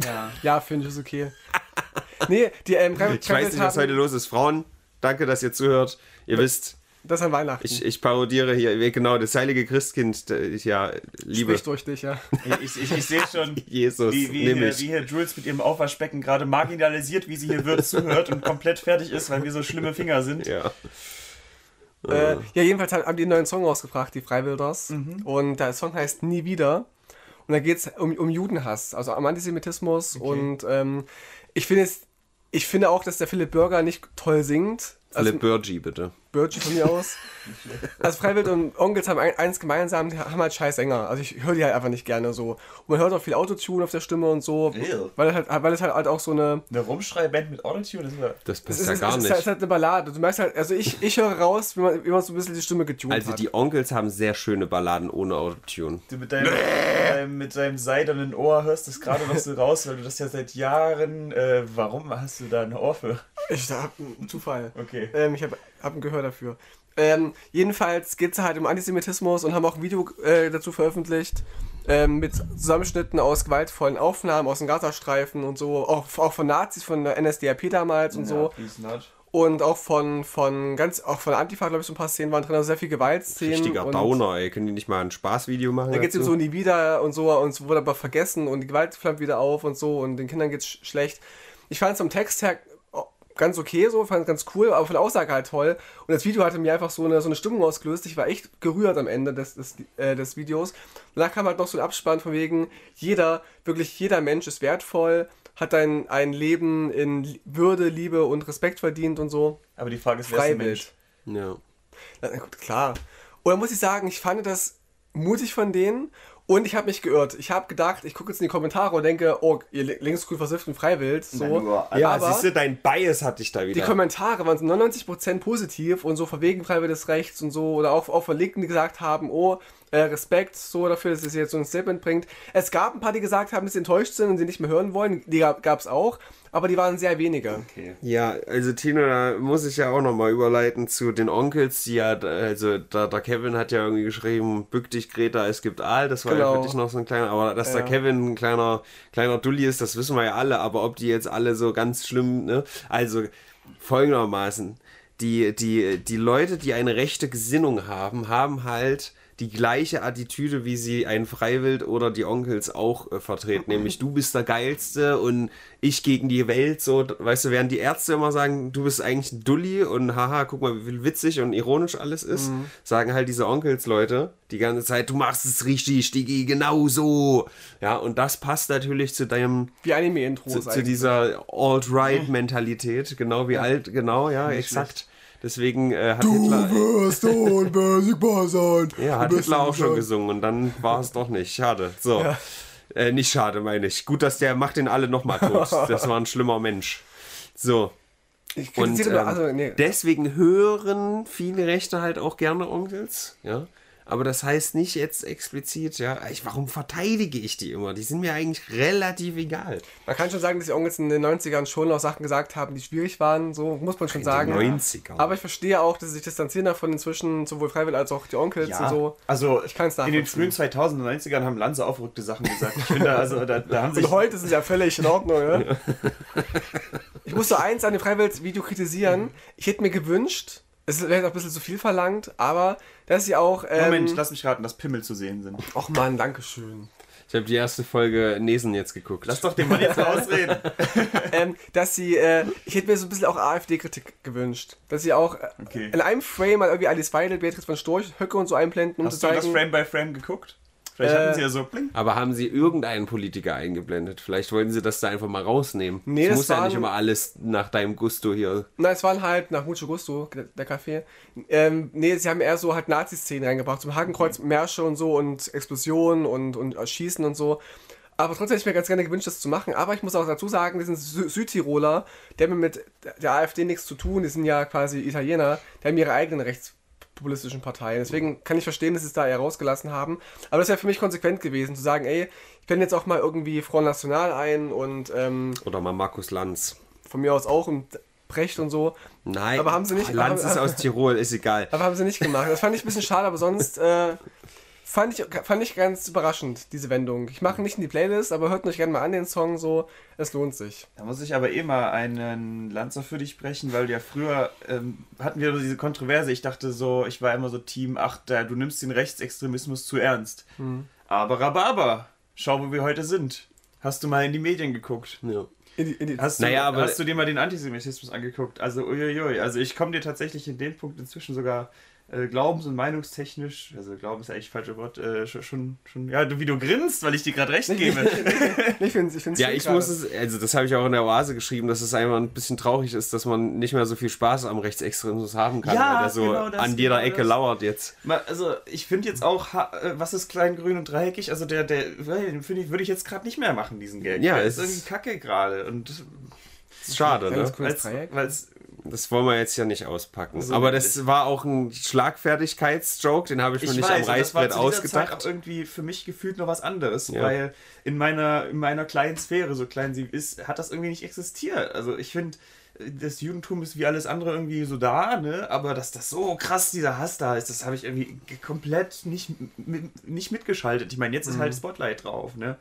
Ja. Ja, finde ich, ist okay. (laughs) Nee, die ähm, Freiwild Ich weiß nicht, was heute los ist. Frauen, danke, dass ihr zuhört. Ihr wisst, Das an Weihnachten. ich, ich parodiere hier, genau, das heilige Christkind. Ich, ja, liebe Sprich durch dich, ja. Ich, ich, ich sehe schon, (laughs) Jesus, wie, wie, hier, wie hier Jules mit ihrem Aufwaschbecken gerade marginalisiert, wie sie hier wird, zuhört und komplett fertig ist, weil wir so schlimme Finger sind. Ja. Äh, ja, jedenfalls haben die einen neuen Song rausgebracht, die Freiwilders. Mhm. Und der Song heißt Nie wieder. Und da geht es um, um Judenhass, also um Antisemitismus. Und ähm, ich finde es, ich finde auch, dass der Philipp Bürger nicht toll singt. Also, Philipp Burgi, bitte. Birchie von mir aus. Also Freiwild und Onkels haben ein, eins gemeinsam, die haben halt scheiß Sänger. Also ich höre die halt einfach nicht gerne so. Und man hört auch viel Autotune auf der Stimme und so. Ew. Weil es halt, weil es halt auch so eine. Eine Rumschreiband mit Autotune, das war. Das Es passt ist, ja gar ist, nicht. es ist halt eine Ballade. Du merkst halt, also ich, ich höre raus, wie man, wie man so ein bisschen die Stimme getunt Also hat. die Onkels haben sehr schöne Balladen ohne Autotune. Du mit deinem, mit deinem, mit deinem seidernen Ohr hörst das gerade noch so raus, weil du das ja seit Jahren. Äh, warum hast du da ein Ohr für? Ich hab einen Zufall. Okay. Ähm, ich habe hab ein Gehör dafür. Ähm, jedenfalls geht es halt um Antisemitismus und haben auch ein Video äh, dazu veröffentlicht. Ähm, mit Zusammenschnitten aus gewaltvollen Aufnahmen aus dem Gazastreifen und so. Auch, auch von Nazis, von der NSDAP damals und so. please not. Und auch von, von ganz, auch von Antifa, glaube ich, so ein paar Szenen waren drin, also sehr viel Gewaltszenen. Richtiger Downer, ey. Können die nicht mal ein Spaßvideo machen? Da geht es ihm so nie wieder und so und es wurde aber vergessen und die Gewalt flammt wieder auf und so und den Kindern geht's sch schlecht. Ich fand es vom Text her ganz okay so, fand es ganz cool, aber von der Aussage halt toll. Und das Video hatte mir einfach so eine, so eine Stimmung ausgelöst. Ich war echt gerührt am Ende des, des, äh, des Videos. Und da kam halt noch so ein Abspann von wegen, jeder, wirklich jeder Mensch ist wertvoll, hat ein, ein Leben in Würde, Liebe und Respekt verdient und so. Aber die Frage ist, wer ist der. Mensch? Ja. Na gut, klar. Und da muss ich sagen, ich fand das mutig von denen und ich habe mich geirrt. Ich habe gedacht, ich gucke jetzt in die Kommentare und denke, oh, ihr linksgrün versifft und freiwillig. So. Nein, nur- Ja, aber siehst du, dein Bias hat dich da die wieder. Kommentare waren so 99% positiv und so verwegen freiwilliges Rechts und so oder auch, auch von Linken, die gesagt haben, oh, äh, Respekt so dafür, dass es jetzt so ein Statement bringt. Es gab ein paar, die gesagt haben, dass sie enttäuscht sind und sie nicht mehr hören wollen. Die gab es auch, aber die waren sehr wenige. Okay. Ja, also Tino, da muss ich ja auch nochmal überleiten zu den Onkels, die ja, also der, der Kevin hat ja irgendwie geschrieben, bück dich Greta, es gibt Aal, das war ja Genau. wirklich noch so ein kleiner, aber dass Ja. der Kevin ein kleiner, kleiner Dulli ist, das wissen wir ja alle, aber ob die jetzt alle so ganz schlimm, ne, also folgendermaßen, die, die, die Leute, die eine rechte Gesinnung haben, haben halt die gleiche Attitüde, wie sie ein Freiwild oder die Onkels auch äh, vertreten. Nämlich du bist der Geilste und ich gegen die Welt. So, weißt du, während die Ärzte immer sagen, du bist eigentlich ein Dulli und haha, guck mal, wie witzig und ironisch alles ist, sagen halt diese Onkels-Leute die ganze Zeit, du machst es richtig, Digi, genau so. Ja, und das passt natürlich zu deinem Wie Anime-Intros zu, zu dieser Alt-Right-Mentalität, genau wie alt, genau, ja, exakt. Deswegen äh, hat Hitler, wirst unbesiegbar sein. (laughs) ja, hat Hitler auch schon gesungen und dann war es doch nicht. Schade. So. Äh, nicht schade, meine ich. Gut, dass der macht den alle nochmal tot. (laughs) Das war ein schlimmer Mensch. So. Ich Und ähm, also, nee. deswegen hören viele Rechte halt auch gerne Onkels, ja. Aber das heißt nicht jetzt explizit, ja, ich, warum verteidige ich die immer? Die sind mir eigentlich relativ egal. Man kann schon sagen, dass die Onkels in den 90ern schon auch Sachen gesagt haben, die schwierig waren, so muss man schon sagen. 90er. Aber ich verstehe auch, dass sie sich distanzieren davon inzwischen, sowohl Freiwill als auch die Onkels und so. also Ich kann's in den frühen nachvollziehen. 2000er, 90ern haben Lanze auch verrückte Sachen gesagt. Ich finde, also da, da haben sich Und heute ist es ja völlig in Ordnung, ne? (laughs) Ich muss so eins an dem Freiwild-Video kritisieren. Ich hätte mir gewünscht, es wäre auch ein bisschen zu viel verlangt, aber dass sie auch. Ähm, Moment, lass mich raten, dass Pimmel zu sehen sind. Och Mann, Dankeschön. Ich habe die erste Folge Nesen jetzt geguckt. Lass doch den Mann jetzt mal ausreden. (laughs) ähm, dass sie, äh, ich hätte mir so ein bisschen auch AfD-Kritik gewünscht. Dass sie auch äh, Okay. in einem Frame mal irgendwie Alice Weidel, Beatrice von Storch, Höcke und so einblenden, um Hast zu du das zeigen. Frame by Frame geguckt? Vielleicht Äh, hatten sie ja so bling. Aber haben sie irgendeinen Politiker eingeblendet? Vielleicht wollten sie das da einfach mal rausnehmen. Nee, es das muss ja waren- nicht immer alles nach deinem Gusto hier. Nein, es waren halt nach Mucho Gusto, der, Café. Ähm, nee, sie haben eher so halt Nazi-Szenen reingebracht, zum Hakenkreuz, Märsche und so und Explosionen und, und Schießen und so. Aber trotzdem hätte ich mir ganz gerne gewünscht, das zu machen. Aber ich muss auch dazu sagen, die sind Sü Südtiroler, die haben mit der AfD nichts zu tun, die sind ja quasi Italiener, die haben ihre eigenen rechtspopulistischen Parteien. Deswegen kann ich verstehen, dass sie es da eher rausgelassen haben. Aber das wäre für mich konsequent gewesen, zu sagen, ey, ich blende jetzt auch mal irgendwie Front National ein und ähm, Oder mal Markus Lanz. von mir aus auch und Brecht und so. Nein. Aber haben sie nicht- Lanz aber- ist aus Tirol, ist egal. (laughs) Aber haben sie nicht gemacht. Das fand ich ein bisschen schade, aber sonst äh, fand, ich, fand ich ganz überraschend, diese Wendung. Ich mache nicht in die Playlist, aber hört euch gerne mal an den Song so. Es lohnt sich. Da muss ich aber eh mal einen Lanzer für dich brechen, weil ja früher ähm, hatten wir diese Kontroverse. Ich dachte so, ich war immer so Team, ach, da, du nimmst den Rechtsextremismus zu ernst. Aber Rhabarber, schau, wo wir heute sind. Hast du mal in die Medien geguckt? Ja. In die, in die, Hast du, Naja, aber- hast du dir mal den Antisemitismus angeguckt? Also, uiuiui. Also, ich komme dir tatsächlich in dem Punkt inzwischen sogar äh, glaubens- und meinungstechnisch, also Glauben ist eigentlich falsche Wort, äh, schon, schon, ja, wie du grinst, weil ich dir gerade recht gebe. (laughs) ich finde ich find's Ja, ich muss es, also das habe ich auch in der Oase geschrieben, dass es einfach ein bisschen traurig ist, dass man nicht mehr so viel Spaß am Rechtsextremismus haben kann, Ja, weil der so genau das, an jeder genau Ecke das. lauert jetzt. Also ich finde jetzt auch, äh, was ist klein, grün und dreieckig, also der, der, den finde ich, würde ich jetzt gerade nicht mehr machen, diesen Gag. Ja, der es ist irgendwie kacke gerade und Ist schade, ne? Dreieck. weil's, Das wollen wir jetzt ja nicht auspacken. So, Aber das war auch ein Schlagfertigkeitsjoke, den habe ich mir ich nicht weiß, am und das war Reißbrett zu dieser Zeit ausgedacht. auch irgendwie für mich gefühlt noch was anderes, Ja. weil in meiner, in meiner kleinen Sphäre, so klein sie ist, hat das irgendwie nicht existiert. Also ich finde, das Judentum ist wie alles andere irgendwie so da, ne? aber dass das so krass dieser Hass da ist, das habe ich irgendwie ge- komplett nicht, nicht mitgeschaltet. Ich meine, jetzt ist Mhm. halt Spotlight drauf, ne?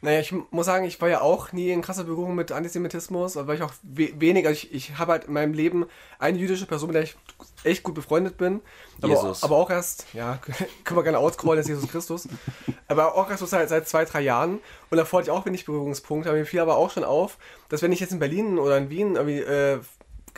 Naja, ich muss sagen, ich war ja auch nie in krasser Berührung mit Antisemitismus, weil ich auch we wenig, also ich, ich habe halt in meinem Leben eine jüdische Person, mit der ich echt gut befreundet bin. Aber, Jesus. aber auch erst, ja, (laughs) können wir gerne das ist Jesus Christus. Aber auch erst so seit, seit zwei, drei Jahren. Und davor hatte ich auch wenig Berührungspunkte. Aber mir fiel aber auch schon auf, dass wenn ich jetzt in Berlin oder in Wien irgendwie äh,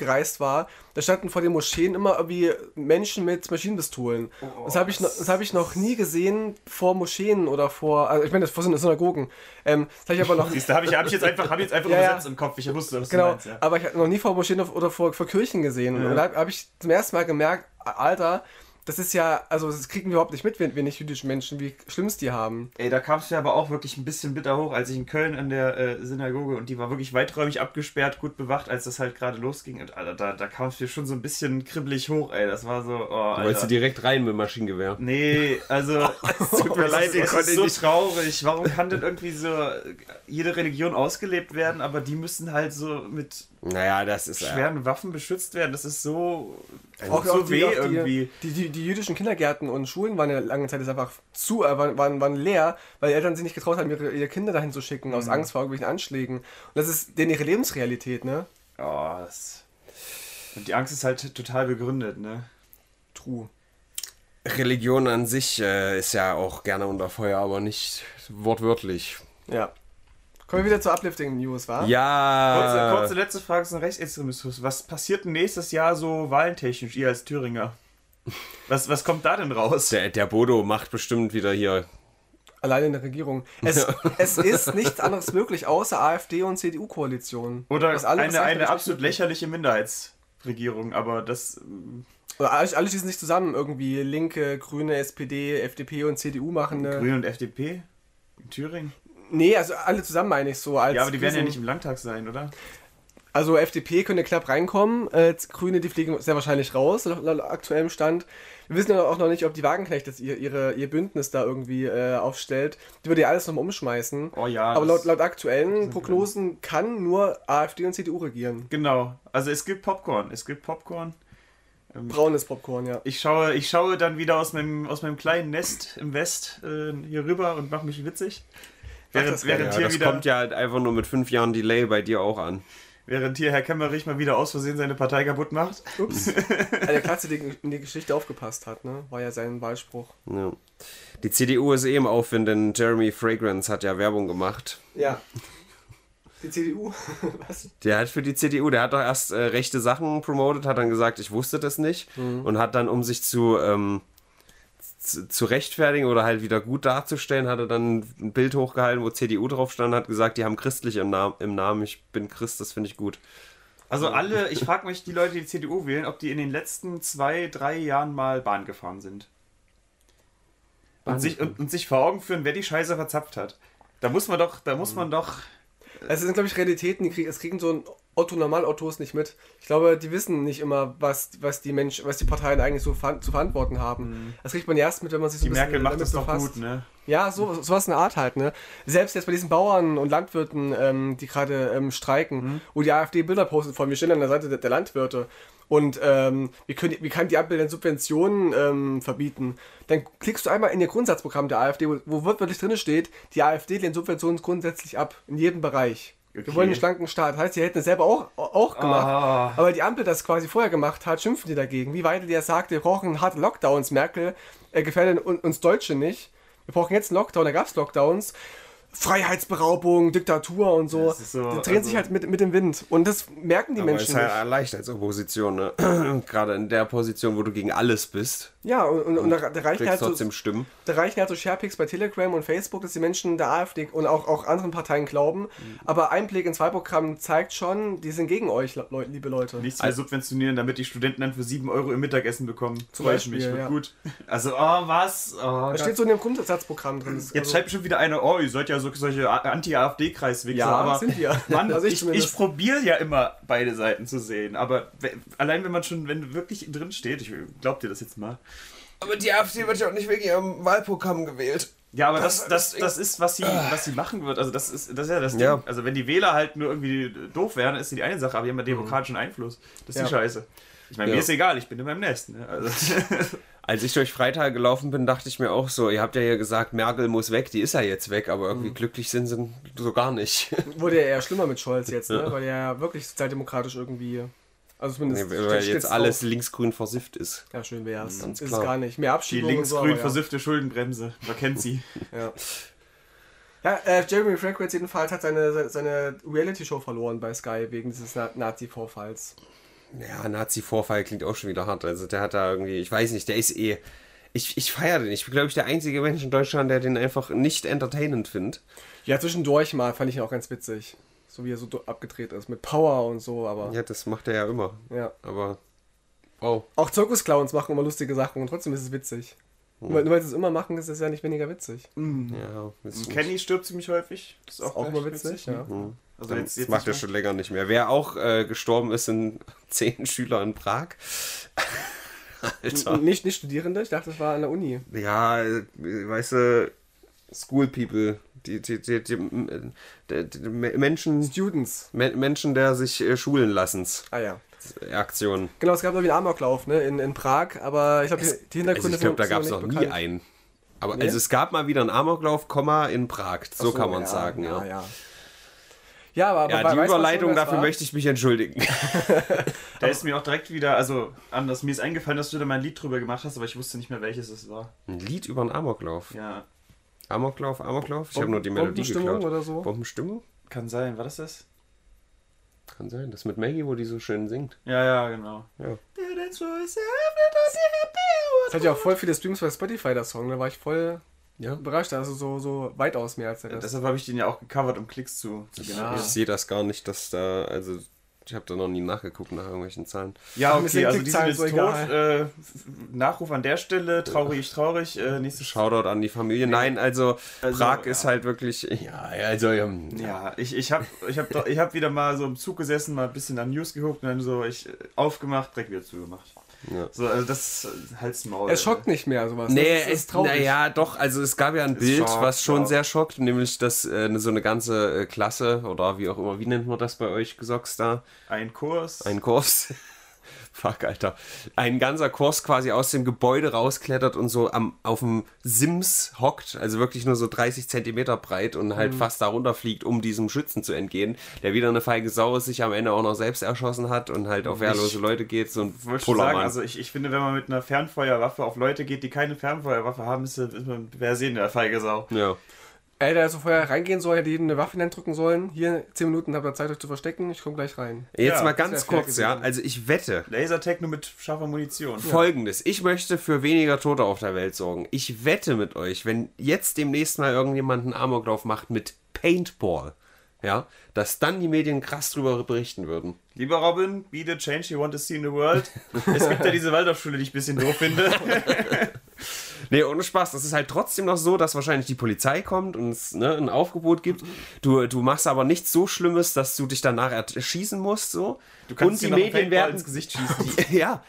gereist war, da standen vor den Moscheen immer irgendwie Menschen mit Maschinenpistolen. das habe ich, noch- das hab ich noch nie gesehen vor Moscheen oder vor, also ich meine, das vor Syn- Synagogen. Ähm, das habe ich aber noch, Siehst du, habe ich, hab ich jetzt einfach, hab ich jetzt einfach (laughs) Ja, ja. im Kopf. Ich wusste, was genau, du meinst. Ja. aber ich habe noch nie vor Moscheen oder vor, vor Kirchen gesehen. Und da habe hab ich zum ersten Mal gemerkt, Alter, das ist ja, also das kriegen wir überhaupt nicht mit, wenn wir nicht jüdische Menschen, wie schlimm es die haben. Ey, da kam es mir aber auch wirklich ein bisschen bitter hoch, als ich in Köln an der äh, Synagoge und die war wirklich weiträumig abgesperrt, gut bewacht, als das halt gerade losging. Und Alter, da, da kam es mir schon so ein bisschen kribbelig hoch, ey. Das war so, oh, Du wolltest Alter. du direkt rein mit dem Maschinengewehr. Nee, also (laughs) tut mir leid, konntet ist so nicht- traurig. Warum kann denn irgendwie so jede Religion ausgelebt werden, aber die müssen halt so mit Naja, das ist ja. schweren Waffen beschützt werden? Das ist so, Auch, so auch die, weh irgendwie. Die, die, die jüdischen Kindergärten und Schulen waren ja lange Zeit einfach zu, äh, waren, waren, waren leer, weil die Eltern sich nicht getraut haben, ihre, ihre Kinder dahin zu schicken, Mhm. aus Angst vor irgendwelchen Anschlägen. Und das ist denen ihre Lebensrealität, ne? Oh, das und die Angst ist halt total begründet, ne? True. Religion an sich äh, ist ja auch gerne unter Feuer, aber nicht wortwörtlich. Ja. Kommen wir wieder zur Uplifting News, wa? Ja. Kurze, kurze letzte Frage zum Rechtsextremismus. Was passiert denn nächstes Jahr so wahlentechnisch, ihr als Thüringer? Was, was kommt da denn raus? Der, der Bodo macht bestimmt wieder hier. Alleine in der Regierung. Es, (laughs) es ist nichts anderes möglich, außer AfD und CDU-Koalition. Oder Das eine, einfach eine absolut möglich. lächerliche Minderheitsregierung, aber das. Oder alle, alle schließen sich zusammen. Irgendwie Linke, Grüne, SPD, FDP und CDU machen eine. Grüne und FDP? In Thüringen? Nee, also alle zusammen meine ich so. Als Ja, aber die werden ja nicht im Landtag sein, oder? Also FDP könnte knapp reinkommen, äh, Grüne, die fliegen sehr wahrscheinlich raus, laut, aktuellem Stand. Wir wissen ja auch noch nicht, ob die Wagenknecht das ihr, ihre, ihr Bündnis da irgendwie äh, aufstellt. Die würde ja alles nochmal umschmeißen. Oh ja. Aber laut, laut aktuellen Prognosen kann nur AfD und CDU regieren. Genau. Also es gibt Popcorn. Es gibt Popcorn. Braunes Popcorn, ja. Ich schaue, ich schaue dann wieder aus meinem, aus meinem kleinen Nest im West äh, hier rüber und mache mich witzig. Während, während, Ja, das wieder, kommt ja halt einfach nur mit fünf Jahren Delay bei dir auch an. während hier Herr Kemmerich mal wieder aus Versehen seine Partei kaputt macht. Ups. (laughs) Eine Katze, die in die Geschichte aufgepasst hat, ne? War ja sein Wahlspruch. Ja. Die CDU ist eh im Aufwind, denn Jeremy Fragrance hat ja Werbung gemacht. Ja. Die CDU? (laughs) Was? Der hat für die CDU, der hat doch erst äh, rechte Sachen promotet, hat dann gesagt, ich wusste das nicht und hat dann, um sich zu, ähm, zu, rechtfertigen oder halt wieder gut darzustellen, hat er dann ein Bild hochgehalten, wo CDU drauf stand, hat gesagt, die haben christlich im, Nam im Namen, ich bin Christ, das finde ich gut. Also alle, ich frage mich, die Leute, die CDU wählen, ob die in den letzten zwei, drei Jahren mal Bahn gefahren sind. Und sich, und, und sich vor Augen führen, wer die Scheiße verzapft hat. Da muss man doch, da muss man doch. Es sind, glaube ich, Realitäten, die kriegen, es kriegen so ein Otto Normal-Ottos nicht mit. Ich glaube, die wissen nicht immer, was, was die Mensch, was die Parteien eigentlich so ver zu verantworten haben. Das kriegt man erst mit, wenn man sich so Die ein bisschen Merkel macht damit das doch gut, ne? Ja, so, sowas in der Art halt, ne? Selbst jetzt bei diesen Bauern und Landwirten, ähm, die gerade ähm, streiken, Mhm. wo die AfD Bilder postet von, wir stehen an der Seite der, der Landwirte und ähm, wie, können, wie kann die Ampel denn Subventionen ähm, verbieten? Dann klickst du einmal in ihr Grundsatzprogramm der AfD, wo, wo wortwörtlich drin steht, die AfD lehnt Subventionen grundsätzlich ab, in jedem Bereich. Okay. Wir wollen einen schlanken Staat. Das heißt, die hätten es selber auch, auch gemacht. Ah. Aber die Ampel das quasi vorher gemacht hat, schimpfen die dagegen. Wie Weidel ja sagt, wir brauchen harte Lockdowns. Merkel äh, gefällt uns Deutsche nicht. Wir brauchen jetzt einen Lockdown, da gab es Lockdowns. Freiheitsberaubung, Diktatur und so. Das so, die drehen also- sich halt mit, mit dem Wind. Und das merken die Aber Menschen ist halt nicht. leicht als Opposition, ne? (clears throat) Gerade in der Position, wo du gegen alles bist, Ja, und, und, und da, da reichen halt so, trotzdem Stimmen. da reichen halt so Sharepics bei Telegram und Facebook, dass die Menschen der AfD und auch, auch anderen Parteien glauben. Aber Einblick ins Wahlprogramm zeigt schon, die sind gegen euch, Le liebe Leute. Nichts mehr subventionieren, damit die Studenten dann für 7 Euro ihr Mittagessen bekommen. Zum Freue ich Beispiel, mich, ja. gut. Also, oh, was? Oh, Das steht so in dem Grundsatzprogramm drin. Jetzt Also- schreibt schon wieder einer, oh, ihr seid ja so, solche Anti-AfD-Kreiswichser, Ja, aber sind wir. Mann, Also ich ich, probiere ja immer beide Seiten zu sehen, aber allein wenn man schon, wenn wirklich drin steht, ich glaub dir das jetzt mal. Aber die AfD wird ja auch nicht wegen ihrem Wahlprogramm gewählt. Ja, aber das, Das- das, das ist, was sie, was sie machen wird. Also das ist, das ist ja das Ding. Ja. Also wenn die Wähler halt nur irgendwie doof wären, ist die eine Sache, aber die haben ja demokratischen Einfluss. Das ist die Ja. Scheiße. Ich meine, Ja. mir ist egal, ich bin in meinem Nest. Ne? Also, (laughs) Als ich durch Freital gelaufen bin, dachte ich mir auch so, ihr habt ja hier gesagt, Merkel muss weg, die ist ja jetzt weg, aber irgendwie glücklich sind sie so gar nicht. (laughs) Wurde ja eher schlimmer mit Scholz jetzt, ne? weil er ja wirklich sozialdemokratisch irgendwie. Also zumindest. Nee, weil jetzt alles drauf. linksgrün versifft ist. Ja, schön wär's. Ganz Ist klar. es gar nicht. Mehr die Abschiebungen und so. linksgrün aber ja. versiffte Schuldenbremse. Man kennt sie. (laughs) Ja, ja äh, Jeremy Fragrance jedenfalls hat seine, seine Reality-Show verloren bei Sky wegen dieses Na Nazi-Vorfalls. Ja, Nazi-Vorfall klingt auch schon wieder hart. Also der hat da irgendwie, ich weiß nicht, der ist eh. Ich, ich feiere den. Ich bin, glaube ich, der einzige Mensch in Deutschland, der den einfach nicht entertainend findet. Ja, zwischendurch mal fand ich ihn auch ganz witzig. So wie er so abgedreht ist mit Power und so, aber Ja, das macht er ja immer. ja. Aber. Oh. Auch Zirkusclowns machen immer lustige Sachen und trotzdem ist es witzig. Weil- Nur weil sie es immer machen, ist es ja nicht weniger witzig. Ja, ist Kenny stirbt ziemlich häufig. Das ist auch, auch gleich immer witzig, ja. Also Das jetzt, jetzt macht er schon länger nicht mehr. Wer auch äh, gestorben ist, sind (laughs) zehn Schüler in Prag. (laughs) Alter. Nicht, nicht Studierende, ich dachte, das war an der Uni. Ja, äh, weißt du, School People, die, die, die, die, die, die Menschen, Students. Men- Menschen der sich äh, schulen lassens. Ah ja. Aktion. Genau, es gab irgendwie einen Amoklauf ne, in, in Prag, aber ich glaube, die die Also Hintergründe ich glaube, da gab es noch nie bekannt. einen. Aber Nee? also es gab mal wieder einen Amoklauf, Komma, in Prag. So, Ach kann man ja, sagen, ja. Ja, ja. ja aber, aber die schon, Überleitung, dafür war? möchte ich mich entschuldigen. (laughs) Da ist mir auch direkt wieder, also anders, mir ist eingefallen, dass du da mal ein Lied drüber gemacht hast, aber ich wusste nicht mehr, welches es war. Ein Lied über einen Amoklauf. Ja, Amoklauf, Amoklauf? Ich habe nur die Melodie Bombenstimmung geklaut. oder so? Bombenstimmung? kann sein. War das das? Kann sein. Das mit Maggie, wo die so schön singt. Ja, ja, genau. Ja. Das hat ja auch voll viele Streams bei Spotify, der Song. Da war ich voll Ja. überrascht. Also so, so weitaus mehr als der Rest. Deshalb habe ich den ja auch gecovert, um Klicks zu, zu generieren. Ich sehe das gar nicht, dass da, also ich habe da noch nie nachgeguckt nach irgendwelchen Zahlen. Ja, okay, sind also die sind jetzt so tot. Äh, Nachruf an der Stelle, traurig, traurig. Äh, nächstes Shoutout an die Familie. Nein, also, Also, Prag ja. ist halt wirklich, ja, also, ähm, Ja, ich, ich habe ich hab, doch- ich hab wieder mal so im Zug gesessen, mal ein bisschen an News geguckt und dann so ich aufgemacht, direkt wieder zugemacht. Ja. So, also das äh, halt's Maul. es schockt nicht mehr sowas. Nee, das ist, es, ist traurig. naja, doch, also es gab ja ein Bild, schockt, was schon ja. sehr schockt, nämlich dass äh, so eine ganze äh, Klasse oder wie auch immer, wie nennt man das bei euch, Gesocks da? Ein Kurs. Ein Kurs. Fuck, Alter. Ein ganzer Kurs quasi aus dem Gebäude rausklettert und so am, auf dem Sims hockt, also wirklich nur so 30 Zentimeter breit und Mhm. halt fast darunter fliegt, um diesem Schützen zu entgehen, der wieder eine feige Sau ist, sich am Ende auch noch selbst erschossen hat und halt auf wehrlose Leute geht, so ein schon sagen, Pullermann. also ich, ich finde, wenn man mit einer Fernfeuerwaffe auf Leute geht, die keine Fernfeuerwaffe haben, ist, ist man, wer sehen der feige Sau. ja. Ey, der so vorher reingehen soll, hätte jedem eine Waffe drücken sollen. Hier, 10 Minuten habt ihr Zeit, euch zu verstecken. Ich komme gleich rein. Jetzt Ja, mal ganz kurz, ja. Also ich wette, Lasertech nur mit scharfer Munition. Folgendes. Ich möchte für weniger Tote auf der Welt sorgen. Ich wette mit euch, wenn jetzt demnächst mal irgendjemand einen Amoklauf macht mit Paintball, ja, dass dann die Medien krass drüber berichten würden. Lieber Robin, be the change you want to see in the world. es gibt ja diese Waldorfschule, die ich ein bisschen doof finde. (laughs) Nee, ohne Spaß. Das ist halt trotzdem noch so, dass wahrscheinlich die Polizei kommt und es ne, ein Aufgebot gibt. Du, du machst aber nichts so Schlimmes, dass du dich danach erschießen musst. So. Du kannst und die dir Medien Paintball werden ins Gesicht schießen. (laughs) ja,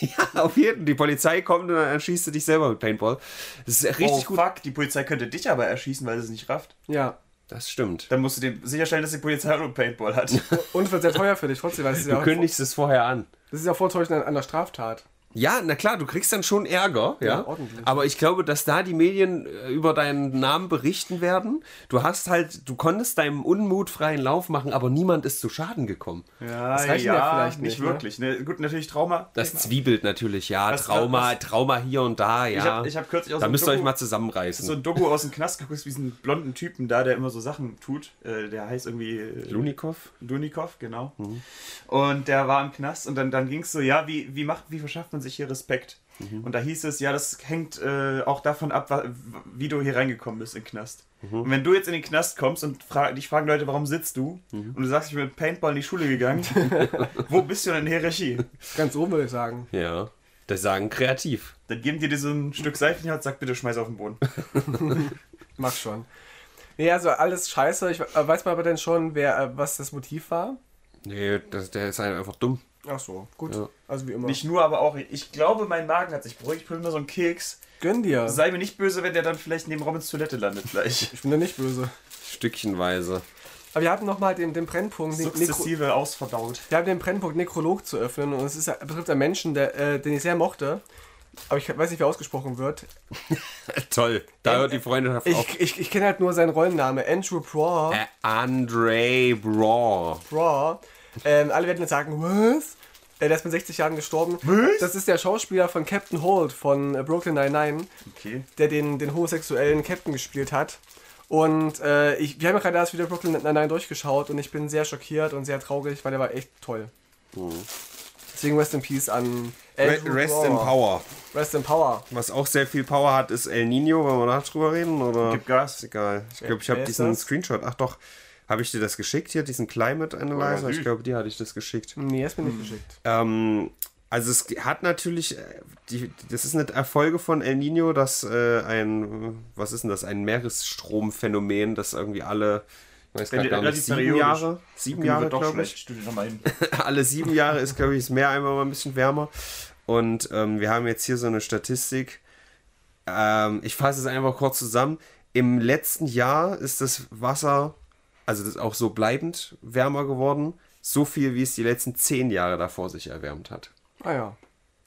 ja, auf jeden Fall. Die Polizei kommt und dann erschießt du dich selber mit Paintball. Das ist richtig oh, gut. fuck, die Polizei könnte dich aber erschießen, weil sie es nicht rafft. Ja. Das stimmt. Dann musst du dem sicherstellen, dass die Polizei auch nur Paintball hat. (laughs) Und es wird sehr teuer für dich trotzdem, weil es ist Du ja, kündigst es vorher an. das ist ja Vortäuschen an einer Straftat. Ja, na klar, du kriegst dann schon Ärger, ja. Ja, ordentlich. Aber ich glaube, dass da die Medien äh, über deinen Namen berichten werden. Du hast halt, du konntest deinem Unmut freien Lauf machen, aber niemand ist zu Schaden gekommen. Ja, Das reicht ja, ja vielleicht nicht nicht, ne? wirklich. Ne? Gut, natürlich Trauma. Das zwiebelt natürlich, ja. Was- Trauma, was- Trauma hier und da, ja. Ich hab- ich hab kürzlich auch da so ein müsst ihr euch mal zusammenreißen. so ein Doku aus dem Knast geguckt, wie diesen blonden Typen da, der immer so Sachen tut. Äh, der heißt irgendwie. Äh, Lunikov? Dunikov, genau. Und der war im Knast und dann, dann ging es so, ja, wie, wie, macht, wie verschafft man sich hier Respekt? Und da hieß es, ja, das hängt äh, auch davon ab, wie du hier reingekommen bist in den Knast. Und wenn du jetzt in den Knast kommst und fra dich fragen Leute, warum sitzt du? Und du sagst, ich bin mit Paintball in die Schule gegangen, (laughs) wo bist du denn in der Hierarchie? Ganz oben würde ich sagen. Ja. Das sagen kreativ. Dann geben die dir so ein Stück Seife in die Hand, sag bitte schmeiß auf den Boden. (laughs) Mach schon. Nee, also alles scheiße. Ich, äh, weiß man aber denn schon, wer, äh, was das Motiv war? Nee, das, der ist halt einfach dumm. Ach so, gut. Ja. Also wie immer. Nicht nur, aber auch, ich glaube, mein Magen hat sich beruhigt. Ich probiere mir so einen Keks. Gönn dir. Sei mir nicht böse, wenn der dann vielleicht neben Robins Toilette landet gleich. Ich bin da nicht böse. Stückchenweise. Aber wir hatten nochmal den, den Brennpunkt, den Nekro Sukzessive ausverdaut. wir haben den Brennpunkt Nekrolog zu öffnen und es ist, betrifft einen Menschen, der, äh, den ich sehr mochte. Aber ich weiß nicht, wie er ausgesprochen wird. (laughs) Toll. Da hört die Freundschaft auf. Ich, ich, ich kenne halt nur seinen Rollenname, Andrew Braw. Äh, Andre Braw. Braw. Ähm, alle werden jetzt sagen, was? Äh, der ist mit 60 Jahren gestorben. Was? Das ist der Schauspieler von Captain Holt von äh, Brooklyn Nine-Nine, Okay. der den, den homosexuellen Captain gespielt hat. Und äh, ich, wir haben ja gerade erst wieder Brooklyn Nine-Nine durchgeschaut und ich bin sehr schockiert und sehr traurig, weil der war echt toll. Deswegen Rest in Peace an Re Andrew Rest Braw. in Power. Rest in Power. Was auch sehr viel Power hat, ist El Nino. Wollen wir da drüber reden? Oder? Gib Gas. Ist egal. Ich glaube, ich habe diesen das? Screenshot. Ach doch. Habe ich dir das geschickt hier, diesen Climate Analyzer? Oh, ich glaube, dir hatte ich das geschickt. Nee, ist mir nicht geschickt. Ähm, also es hat natürlich, äh, die, das ist eine Erfolge von El Nino, dass äh, ein, was ist denn das, ein Meeresstromphänomen, das irgendwie alle, ich weiß grad gar nicht, sieben. Jahre, sieben Jahre glaube ich. (laughs) alle sieben Jahre ist, glaube ich, das Meer einmal mal ein bisschen wärmer. Und ähm, wir haben jetzt hier so eine Statistik. Ähm, ich fasse es einfach kurz zusammen. Im letzten Jahr ist das Wasser, also das ist auch so bleibend wärmer geworden. So viel, wie es die letzten zehn Jahre davor sich erwärmt hat. Ah ja.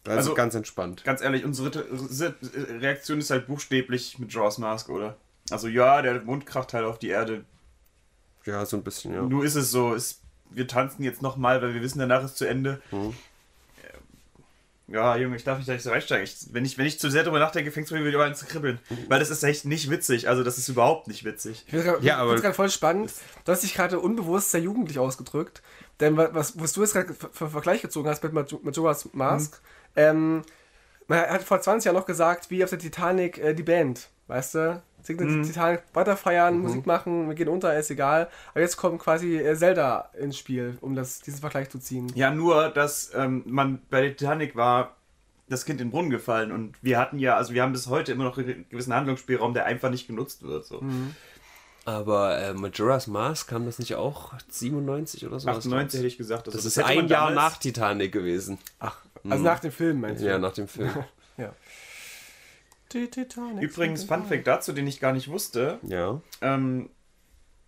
Also, Also- ganz entspannt. Ganz ehrlich, unsere Re- Reaktion ist halt buchstäblich mit Jaws Mask, oder? Also ja, der Mond kracht halt auf die Erde. Ja, so ein bisschen, ja. Nur ist es so, es, wir tanzen jetzt nochmal, weil wir wissen, danach ist zu Ende. Mhm. Ja, Junge, ich darf nicht gleich so einsteigen. Ich, wenn, ich, wenn ich zu sehr darüber nachdenke, fängst du mir wieder an zu kribbeln. Weil das ist echt nicht witzig. Also, das ist überhaupt nicht witzig. Ich finde es Ja, gerade voll spannend. Du hast dich gerade unbewusst sehr jugendlich ausgedrückt. Denn wa- was, was du jetzt gerade für Vergleich gezogen hast mit Maj- Majora's Mask, ähm, man hat vor 20 Jahren noch gesagt, wie auf der Titanic äh, die Band. Weißt du? Die Titanic weiter feiern, Musik machen, wir gehen unter, ist egal. Aber jetzt kommt quasi äh, Zelda ins Spiel, um das, diesen Vergleich zu ziehen. Ja, nur, dass ähm, man bei der Titanic war das Kind in den Brunnen gefallen und wir hatten ja, also wir haben bis heute immer noch einen gewissen Handlungsspielraum, der einfach nicht genutzt wird. So. Aber äh, Majora's Mask kam das nicht auch 97 oder so? 98 hätte ich gesagt. Also Das ist hätte ein Jahr damals- nach Titanic gewesen. Ach, also nach dem Film meinst du? Ja, nach dem Film. (laughs) ja. Die Titanic. Übrigens, Fun Fact dazu, den ich gar nicht wusste. Ja. Ähm,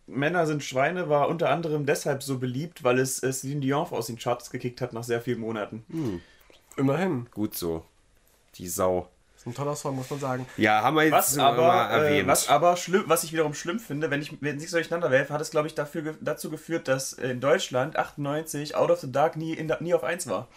Männer sind Schweine war unter anderem deshalb so beliebt, weil es äh, Celine Dion aus den Charts gekickt hat nach sehr vielen Monaten. Immerhin. Gut so. Die Sau. Ist ein toller Song, muss man sagen. Ja, haben wir jetzt Was mal aber, erwähnt. äh, was aber schlimm, was ich wiederum schlimm finde, wenn ich wenn ich so durcheinander werfe, hat es glaube ich dafür, dazu geführt, dass in Deutschland 98 Out of the Dark nie, in, nie auf 1 war.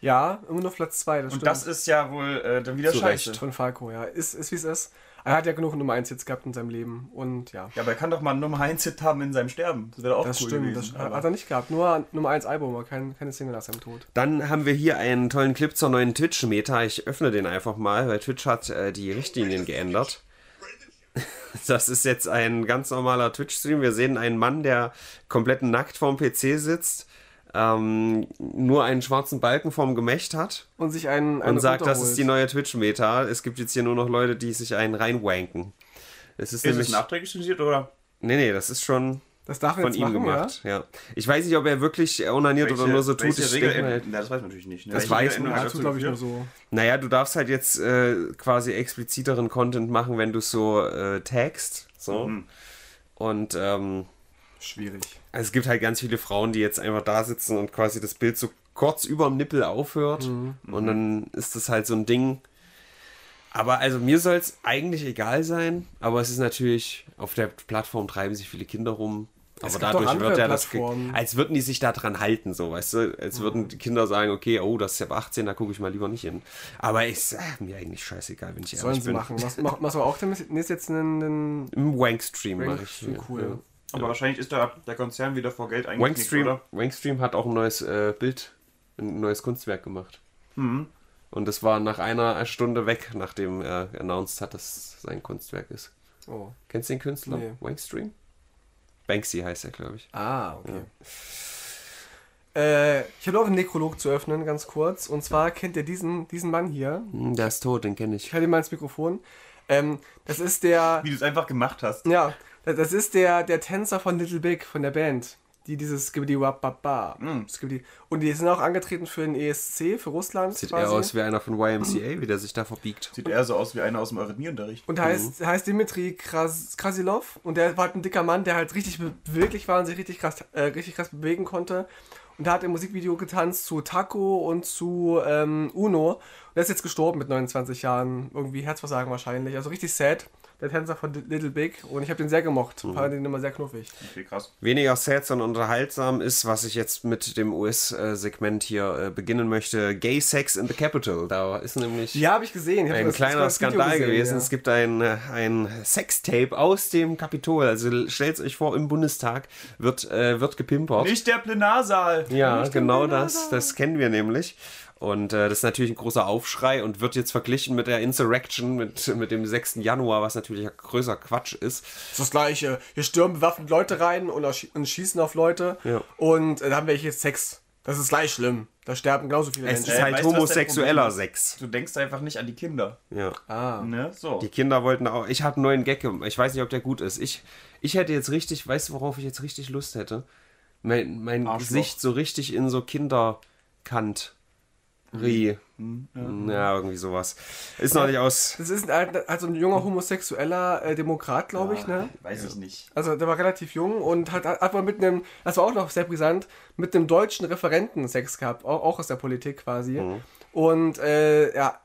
Ja, immer nur auf Platz 2, das Und stimmt. das ist ja wohl äh, dann wieder Zu scheiße. Recht. Von Falco, ja. Ist, ist wie es ist. Er hat ja genug Nummer 1 jetzt gehabt in seinem Leben. Und ja. Ja, aber er kann doch mal einen Nummer 1 Hit haben in seinem Sterben. Das wäre auch Das cool stimmt. Das gewesen. hat er nicht gehabt. Nur Nummer 1 Album, aber kein, keine Single nach seinem Tod. Dann haben wir hier einen tollen Clip zur neuen Twitch-Meta. Ich öffne den einfach mal, weil Twitch hat äh, die Richtlinien geändert. (laughs) Das ist jetzt ein ganz normaler Twitch-Stream. Wir sehen einen Mann, der komplett nackt vorm PC sitzt, ähm, nur einen schwarzen Balken vorm Gemächt hat Und sich einen, einen und sagt, das ist die neue Twitch-Meta. Es gibt jetzt hier nur noch Leute, die sich einen reinwanken. Es ist, Ist nämlich. es nachträglich zensiert oder? Nee, nee, das ist schon Das darf er von jetzt ihm machen, gemacht. Ja? Ich weiß nicht, ob er wirklich onaniert oder nur so tut. welche Ich Regel, denke mal, Na, das weiß man natürlich nicht. Ne? Das Welche weiß man. ja? Dazu glaube ich nur so. Naja, du darfst halt jetzt äh, quasi expliziteren Content machen, wenn du so äh, tagst. So. Mhm. Und ähm, Schwierig. also es gibt halt ganz viele Frauen, die jetzt einfach da sitzen und quasi das Bild so kurz über dem Nippel aufhört. Mhm. Und dann ist das halt so ein Ding. Aber also mir soll es eigentlich egal sein, aber es ist natürlich, auf der Plattform treiben sich viele Kinder rum. Es aber dadurch andere wird ja das, als würden die sich da dran halten, so, weißt du, als würden die Kinder sagen, okay, oh, das ist ab 18, da gucke ich mal lieber nicht hin. Aber ich sag mir eigentlich scheißegal, wenn ich Sollen ehrlich sie bin. machen. Was, mach, (laughs) machst du auch damit ist jetzt einen, einen Im Wankstream mache ich. Cool. Ja. Aber wahrscheinlich ist da der Konzern wieder vor Geld eingeknickt, Wankstream, oder? Wankstream hat auch ein neues äh, Bild, ein neues Kunstwerk gemacht. Mhm. Und das war nach einer Stunde weg, nachdem er announced hat, dass es sein Kunstwerk ist. Oh. Kennst du den Künstler? Nee. Wankstream? Banksy heißt er, glaube ich. Ah, okay. Äh, ich habe noch einen Nekrolog zu öffnen, ganz kurz. Und zwar kennt ihr diesen, diesen Mann hier. Hm, Der ist tot, den kenne ich. Ich halte ihm mal ins Mikrofon. Ähm, das ist der. Wie du es einfach gemacht hast. Ja, das ist der, der Tänzer von Little Big, von der Band. Die dieses Skibidi Wababa. Mm. Skibidi. Und die sind auch angetreten für den ESC, für Russland. Sieht quasi. eher aus wie einer von YMCA, wie der sich da verbiegt. Sieht eher so aus wie einer aus dem Eurythmieunterricht. Und heißt, heißt Dimitri Kras Krasilov. Und der war halt ein dicker Mann, der halt richtig be- beweglich war und sich richtig krass, äh, richtig krass bewegen konnte. Und der hat im Musikvideo getanzt zu Taco und zu ähm, Uno. Und der ist jetzt gestorben mit 29 Jahren. Irgendwie Herzversagen wahrscheinlich. Also richtig sad. Der Tänzer von Little Big. Und ich habe den sehr gemocht. Fand den immer sehr knuffig. Okay, krass. Weniger sad, sondern unterhaltsam ist, was ich jetzt mit dem US-Segment hier äh, beginnen möchte. Gay Sex in the Capital. Da ist nämlich Ja, habe ich gesehen. Ich hab ein das- kleiner das Skandal gesehen, gewesen. ja. Es gibt ein, äh, ein Sextape aus dem Kapitol. Also stellt euch vor, im Bundestag wird, äh, wird gepimpert. Nicht der Plenarsaal. Ja, Nicht genau Plenarsaal. das. Das kennen wir nämlich. Und äh, das ist natürlich ein großer Aufschrei und wird jetzt verglichen mit der Insurrection, mit, mit dem 6. Januar, was natürlich ein größer Quatsch ist. Das ist das Gleiche. Hier stürmen bewaffnet Leute rein und, und schießen auf Leute. Ja. Und äh, da haben wir jetzt Sex. Das ist gleich schlimm. Da sterben genauso viele Es Menschen. ist Äh, halt weißt homosexueller? Sex. Du denkst einfach nicht an die Kinder. Ja. ah. Ne? So. Die Kinder wollten auch. Ich habe einen neuen Gag. gemacht. Ich weiß nicht, ob der gut ist. Ich, ich hätte jetzt richtig, weißt du, worauf ich jetzt richtig Lust hätte? Mein, mein. Gesicht so richtig in so Kinderkant. Rie. Ja. irgendwie sowas. Ist noch nicht aus. Das ist halt, also ein junger homosexueller äh, Demokrat, glaube ich, ne? Weiß ich nicht. Also der war relativ jung und hat hat aber mit einem, das war auch noch sehr brisant, mit einem deutschen Referenten Sex gehabt, auch, auch aus der Politik quasi. Und äh, ja,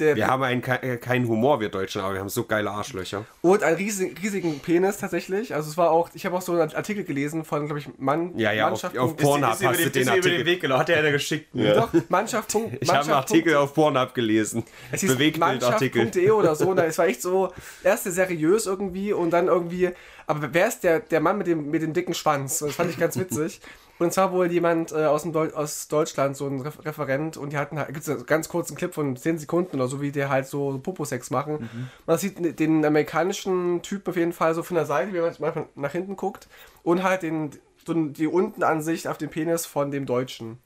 der Wir haben einen, äh, keinen Humor, wir Deutschen, aber wir haben so geile Arschlöcher. und einen riesigen, riesigen Penis tatsächlich. Also es war auch, ich habe auch so einen Artikel gelesen von, glaube ich, Mann, Ja, ja, auf- Mannschaft. auf Punkt- Pornhub ist, ist, über hast du den, ist über den Artikel. Weg gelaufen. Hat der einer geschickt. Ne? Doch, Mannschaft. Punkt- (laughs) Ich habe einen. Artikel auf Pornhub gelesen. Es hieß. Mannschaft.de oder so. Und (laughs) es war echt so, erst sehr seriös irgendwie und dann irgendwie, aber wer ist der, der Mann mit dem, mit dem dicken Schwanz? Das fand ich ganz witzig. Und zwar wohl jemand äh, aus, dem Deu aus Deutschland, so ein Re Referent, und die hatten, gibt es einen ganz kurzen Clip von 10 Sekunden oder so, wie die halt so Popo-Sex machen. Man sieht den amerikanischen Typ auf jeden Fall so von der Seite, wie man manchmal nach hinten guckt, und halt den, so die Untenansicht auf den Penis von dem Deutschen.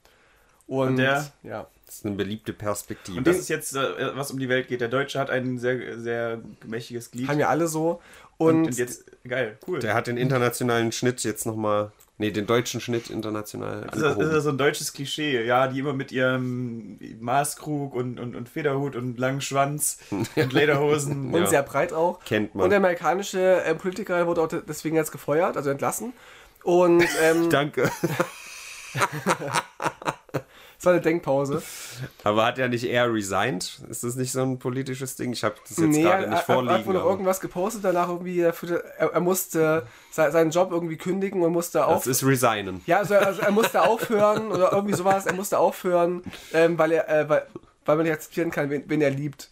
Und, der- ja. Das ist eine beliebte Perspektive. Und das ist jetzt, äh, was um die Welt geht. Der Deutsche hat ein sehr, sehr gemächtiges Glied. Haben ja alle so. Und, Und, jetzt, geil, cool. Der hat den internationalen Schnitt jetzt nochmal, nee, den deutschen Schnitt international Das ist, das ist angehoben. ja so ein deutsches Klischee, ja, die immer mit ihrem Maßkrug und, und, und Federhut und langen Schwanz (laughs) und Lederhosen. und Ja. sehr breit auch. Kennt man. Und der amerikanische äh, Politiker wurde auch de- deswegen jetzt gefeuert, also entlassen. Und (laughs) ähm, Danke. (laughs) war eine Denkpause. Aber hat er nicht eher resigned? Ist das nicht so ein politisches Ding? Ich habe das jetzt nee, gerade er, nicht er, er hat vorliegen. wohl noch irgendwas gepostet, danach irgendwie, er, er, musste se- seinen Job irgendwie kündigen und musste das auf. ist resignen. Ja, also, also er musste aufhören oder irgendwie sowas, er musste aufhören, ähm, weil er, äh, weil, weil man nicht akzeptieren kann, wen, wen er liebt.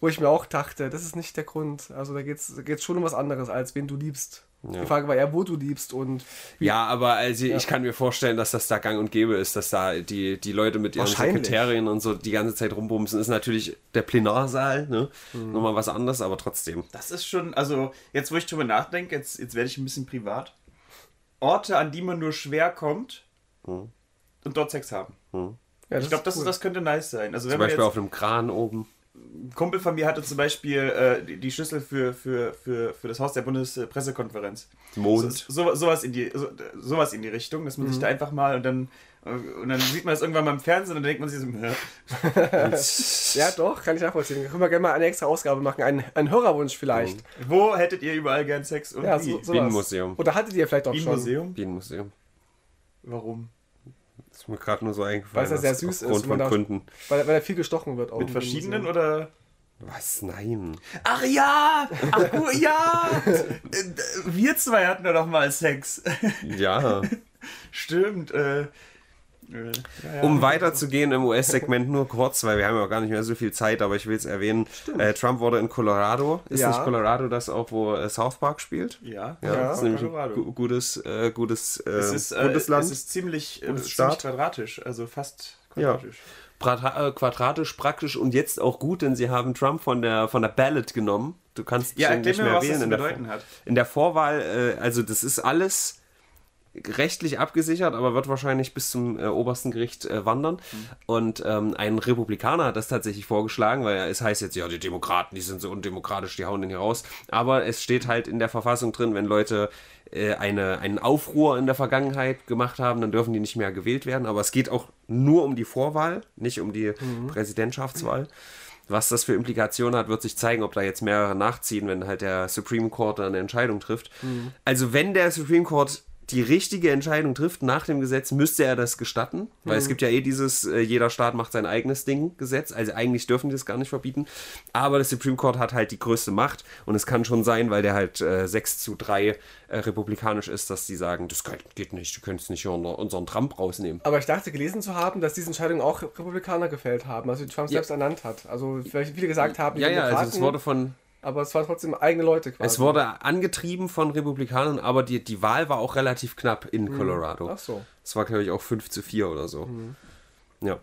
Wo ich mir auch dachte, das ist nicht der Grund. Also da geht es geht's schon um was anderes, als wen du liebst. Die Frage war eher, wo du liebst und Ja, aber also ich kann mir vorstellen, dass das da gang und gäbe ist, dass da die, die Leute mit ihren. Sekretärinnen und so die ganze Zeit rumbumsen. Ist natürlich der Plenarsaal, ne? Nochmal was anderes, aber trotzdem. Das ist schon, also jetzt wo ich drüber nachdenke, jetzt, jetzt werde ich ein bisschen privat. Orte, an die man nur schwer kommt und dort Sex haben. ja, Ich glaube, das, cool. das könnte nice sein. Also wenn Zum man Beispiel jetzt, auf einem Kran oben. Ein Kumpel von mir hatte zum Beispiel äh, die, Schlüssel für, für, für, für das Haus der Bundespressekonferenz. Mond. So, so, sowas, in die, so, sowas in die Richtung, dass man sich da einfach mal und dann und dann sieht man das irgendwann mal im Fernsehen und dann denkt man sich so, hä? (laughs) Ja, doch, kann ich nachvollziehen. Können wir gerne mal eine extra Ausgabe machen. Ein, ein Hörerwunsch vielleicht. wo hättet ihr überall gern Sex und Ja, wie? so. Bienenmuseum. Oder hattet ihr vielleicht auch schon? Bienenmuseum? Bienenmuseum. Warum? Das ist mir gerade nur so eingefallen. Weil es ja sehr süß ist, von da- Gründen. Weil, weil er viel gestochen wird. Auch Mit verschiedenen oder? Was? Nein. Ach ja! Ach oh, ja! Äh, Wir zwei hatten ja doch mal Sex. Ja. (laughs) Stimmt. Äh, ja, ja. Um weiterzugehen im US-Segment nur kurz, weil wir haben ja auch gar nicht mehr so viel Zeit, aber ich will es erwähnen. Äh, Trump wurde in Colorado. Ist Ja. nicht Colorado das auch, wo äh, South Park spielt? Ja, Ja, das ist nämlich ein Colorado. gu gutes, äh, gutes äh, Es ist, äh, Bundesland. es ist ziemlich, äh, ziemlich quadratisch, also fast Ja. quadratisch. Quadra äh, quadratisch, praktisch und jetzt auch gut, denn sie haben Trump von der, von der Ballot genommen. Du kannst Ja, nicht mir mehr was wählen das in der, hat. in der Vorwahl. Äh, also das ist alles rechtlich abgesichert, aber wird wahrscheinlich bis zum äh, obersten Gericht äh, wandern. Und ähm, ein Republikaner hat das tatsächlich vorgeschlagen, weil es heißt jetzt, ja, die Demokraten, die sind so undemokratisch, die hauen den hier raus. Aber es steht halt in der Verfassung drin, wenn Leute äh, eine, einen Aufruhr in der Vergangenheit gemacht haben, dann dürfen die nicht mehr gewählt werden. Aber es geht auch nur um die Vorwahl, nicht um die Präsidentschaftswahl. Was das für Implikationen hat, wird sich zeigen, ob da jetzt mehrere nachziehen, wenn halt der Supreme Court eine Entscheidung trifft. Also wenn der Supreme Court die richtige Entscheidung trifft nach dem Gesetz, müsste er das gestatten, weil es gibt ja eh dieses, äh, jeder Staat macht sein eigenes Ding Gesetz, also eigentlich dürfen die das gar nicht verbieten, aber der Supreme Court hat halt die größte Macht. Und es kann schon sein, weil der halt äh, 6 zu 3 äh, republikanisch ist, dass die sagen, das geht- nicht, du könntest nicht hier unser- unseren Trump rausnehmen. Aber ich dachte gelesen zu haben, dass diese Entscheidung auch Republikaner gefällt haben, also die Trump selbst ernannt hat. Also vielleicht viele gesagt haben, die Ja, ja, also es Demokraten, wurde von aber es waren trotzdem eigene Leute quasi. Es wurde angetrieben von Republikanern, aber die, die Wahl war auch relativ knapp in Colorado. Ach so. Es war, glaube ich, auch 5 zu 4 oder so. Ja.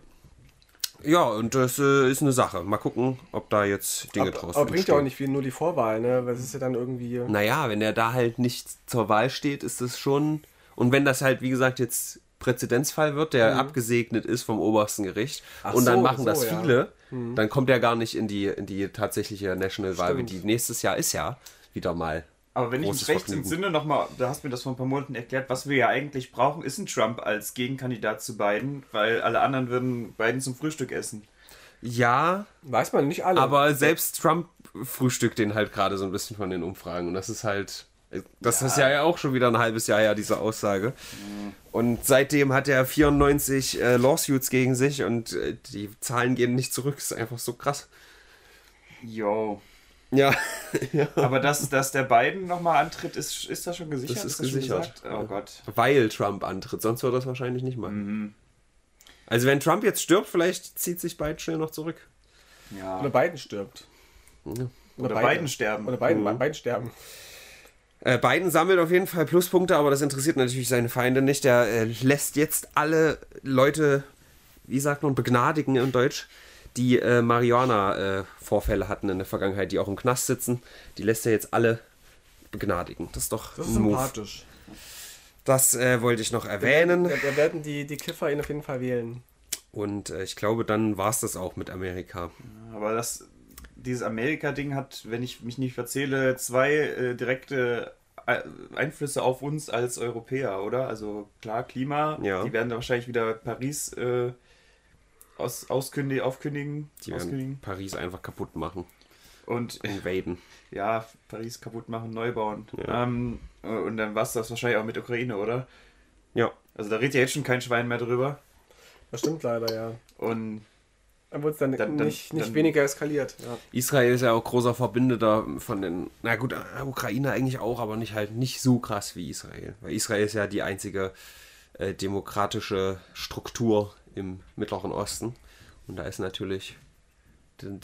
Ja, und das äh, ist eine Sache. Mal gucken, ob da jetzt Dinge Aber, draus aber bringt ja auch nicht viel, nur die Vorwahl, ne? Weil es ist ja dann irgendwie. Naja, wenn er da halt nicht zur Wahl steht, ist das schon. Und wenn das halt, wie gesagt, jetzt Präzedenzfall wird, der abgesegnet ist vom obersten Gericht, Mhm. Ach und dann so, machen so, das ja. Mhm. viele, dann kommt er gar nicht in die, in die tatsächliche National-Wahl. Stimmt. Die nächstes Jahr ist ja wieder mal. Aber wenn ich mich recht entsinne, nochmal, da hast du mir das vor ein paar Monaten erklärt, was wir ja eigentlich brauchen, ist ein Trump als Gegenkandidat zu Biden, weil alle anderen würden Biden zum Frühstück essen. Ja, Weiß man nicht alle. Aber selbst Trump frühstückt den halt gerade so ein bisschen von den Umfragen. Und das ist halt. Das ist ja auch schon wieder ein halbes Jahr her, diese Aussage. Und seitdem hat er 94 äh, Lawsuits gegen sich und äh, die Zahlen gehen nicht zurück. ist einfach so krass. Yo. Ja. (laughs) ja. Aber dass, dass der Biden nochmal antritt, ist, ist das schon gesichert? Das ist schon gesichert. gesagt? Oh Gott. Weil Trump antritt, sonst würde er das wahrscheinlich nicht machen. Mhm. Also wenn Trump jetzt stirbt, vielleicht zieht sich Biden schnell noch zurück. Ja. Oder Biden stirbt. Oder beiden sterben. Oder beiden, Mhm. beiden sterben. Äh, Biden sammelt auf jeden Fall Pluspunkte, aber das interessiert natürlich seine Feinde nicht. Er äh, lässt jetzt alle Leute, wie sagt man, begnadigen in Deutsch, die äh, Marihuana-Vorfälle hatten in der Vergangenheit, die auch im Knast sitzen. Die lässt er jetzt alle begnadigen. Das ist doch Das ist sympathisch. Das äh, wollte ich noch erwähnen. Da, da werden die, die Kiffer ihn auf jeden Fall wählen. Und äh, ich glaube, dann war es das auch mit Amerika. Aber das, dieses Amerika-Ding hat, wenn ich mich nicht verzähle, zwei äh, direkte äh, Einflüsse auf uns als Europäer, oder? Also klar, Klima, Ja. die werden da wahrscheinlich wieder Paris äh, aus, auskündigen, aufkündigen, Die werden auskündigen. Paris einfach kaputt machen. Und (laughs) Invaden. ja, Paris kaputt machen, neu bauen. Ja. Ähm, und dann war es das wahrscheinlich auch mit Ukraine, oder? Ja. Also da redet ja jetzt schon kein Schwein mehr drüber. Das stimmt leider, ja. Und Dann wird es dann, Dann- dann- nicht, nicht dann- weniger eskaliert. Ja. Israel ist ja auch großer Verbündeter von den, na gut, äh, Ukraine eigentlich auch, aber nicht halt nicht so krass wie Israel. Weil Israel ist ja die einzige äh, demokratische Struktur im Mittleren Osten. Und da ist natürlich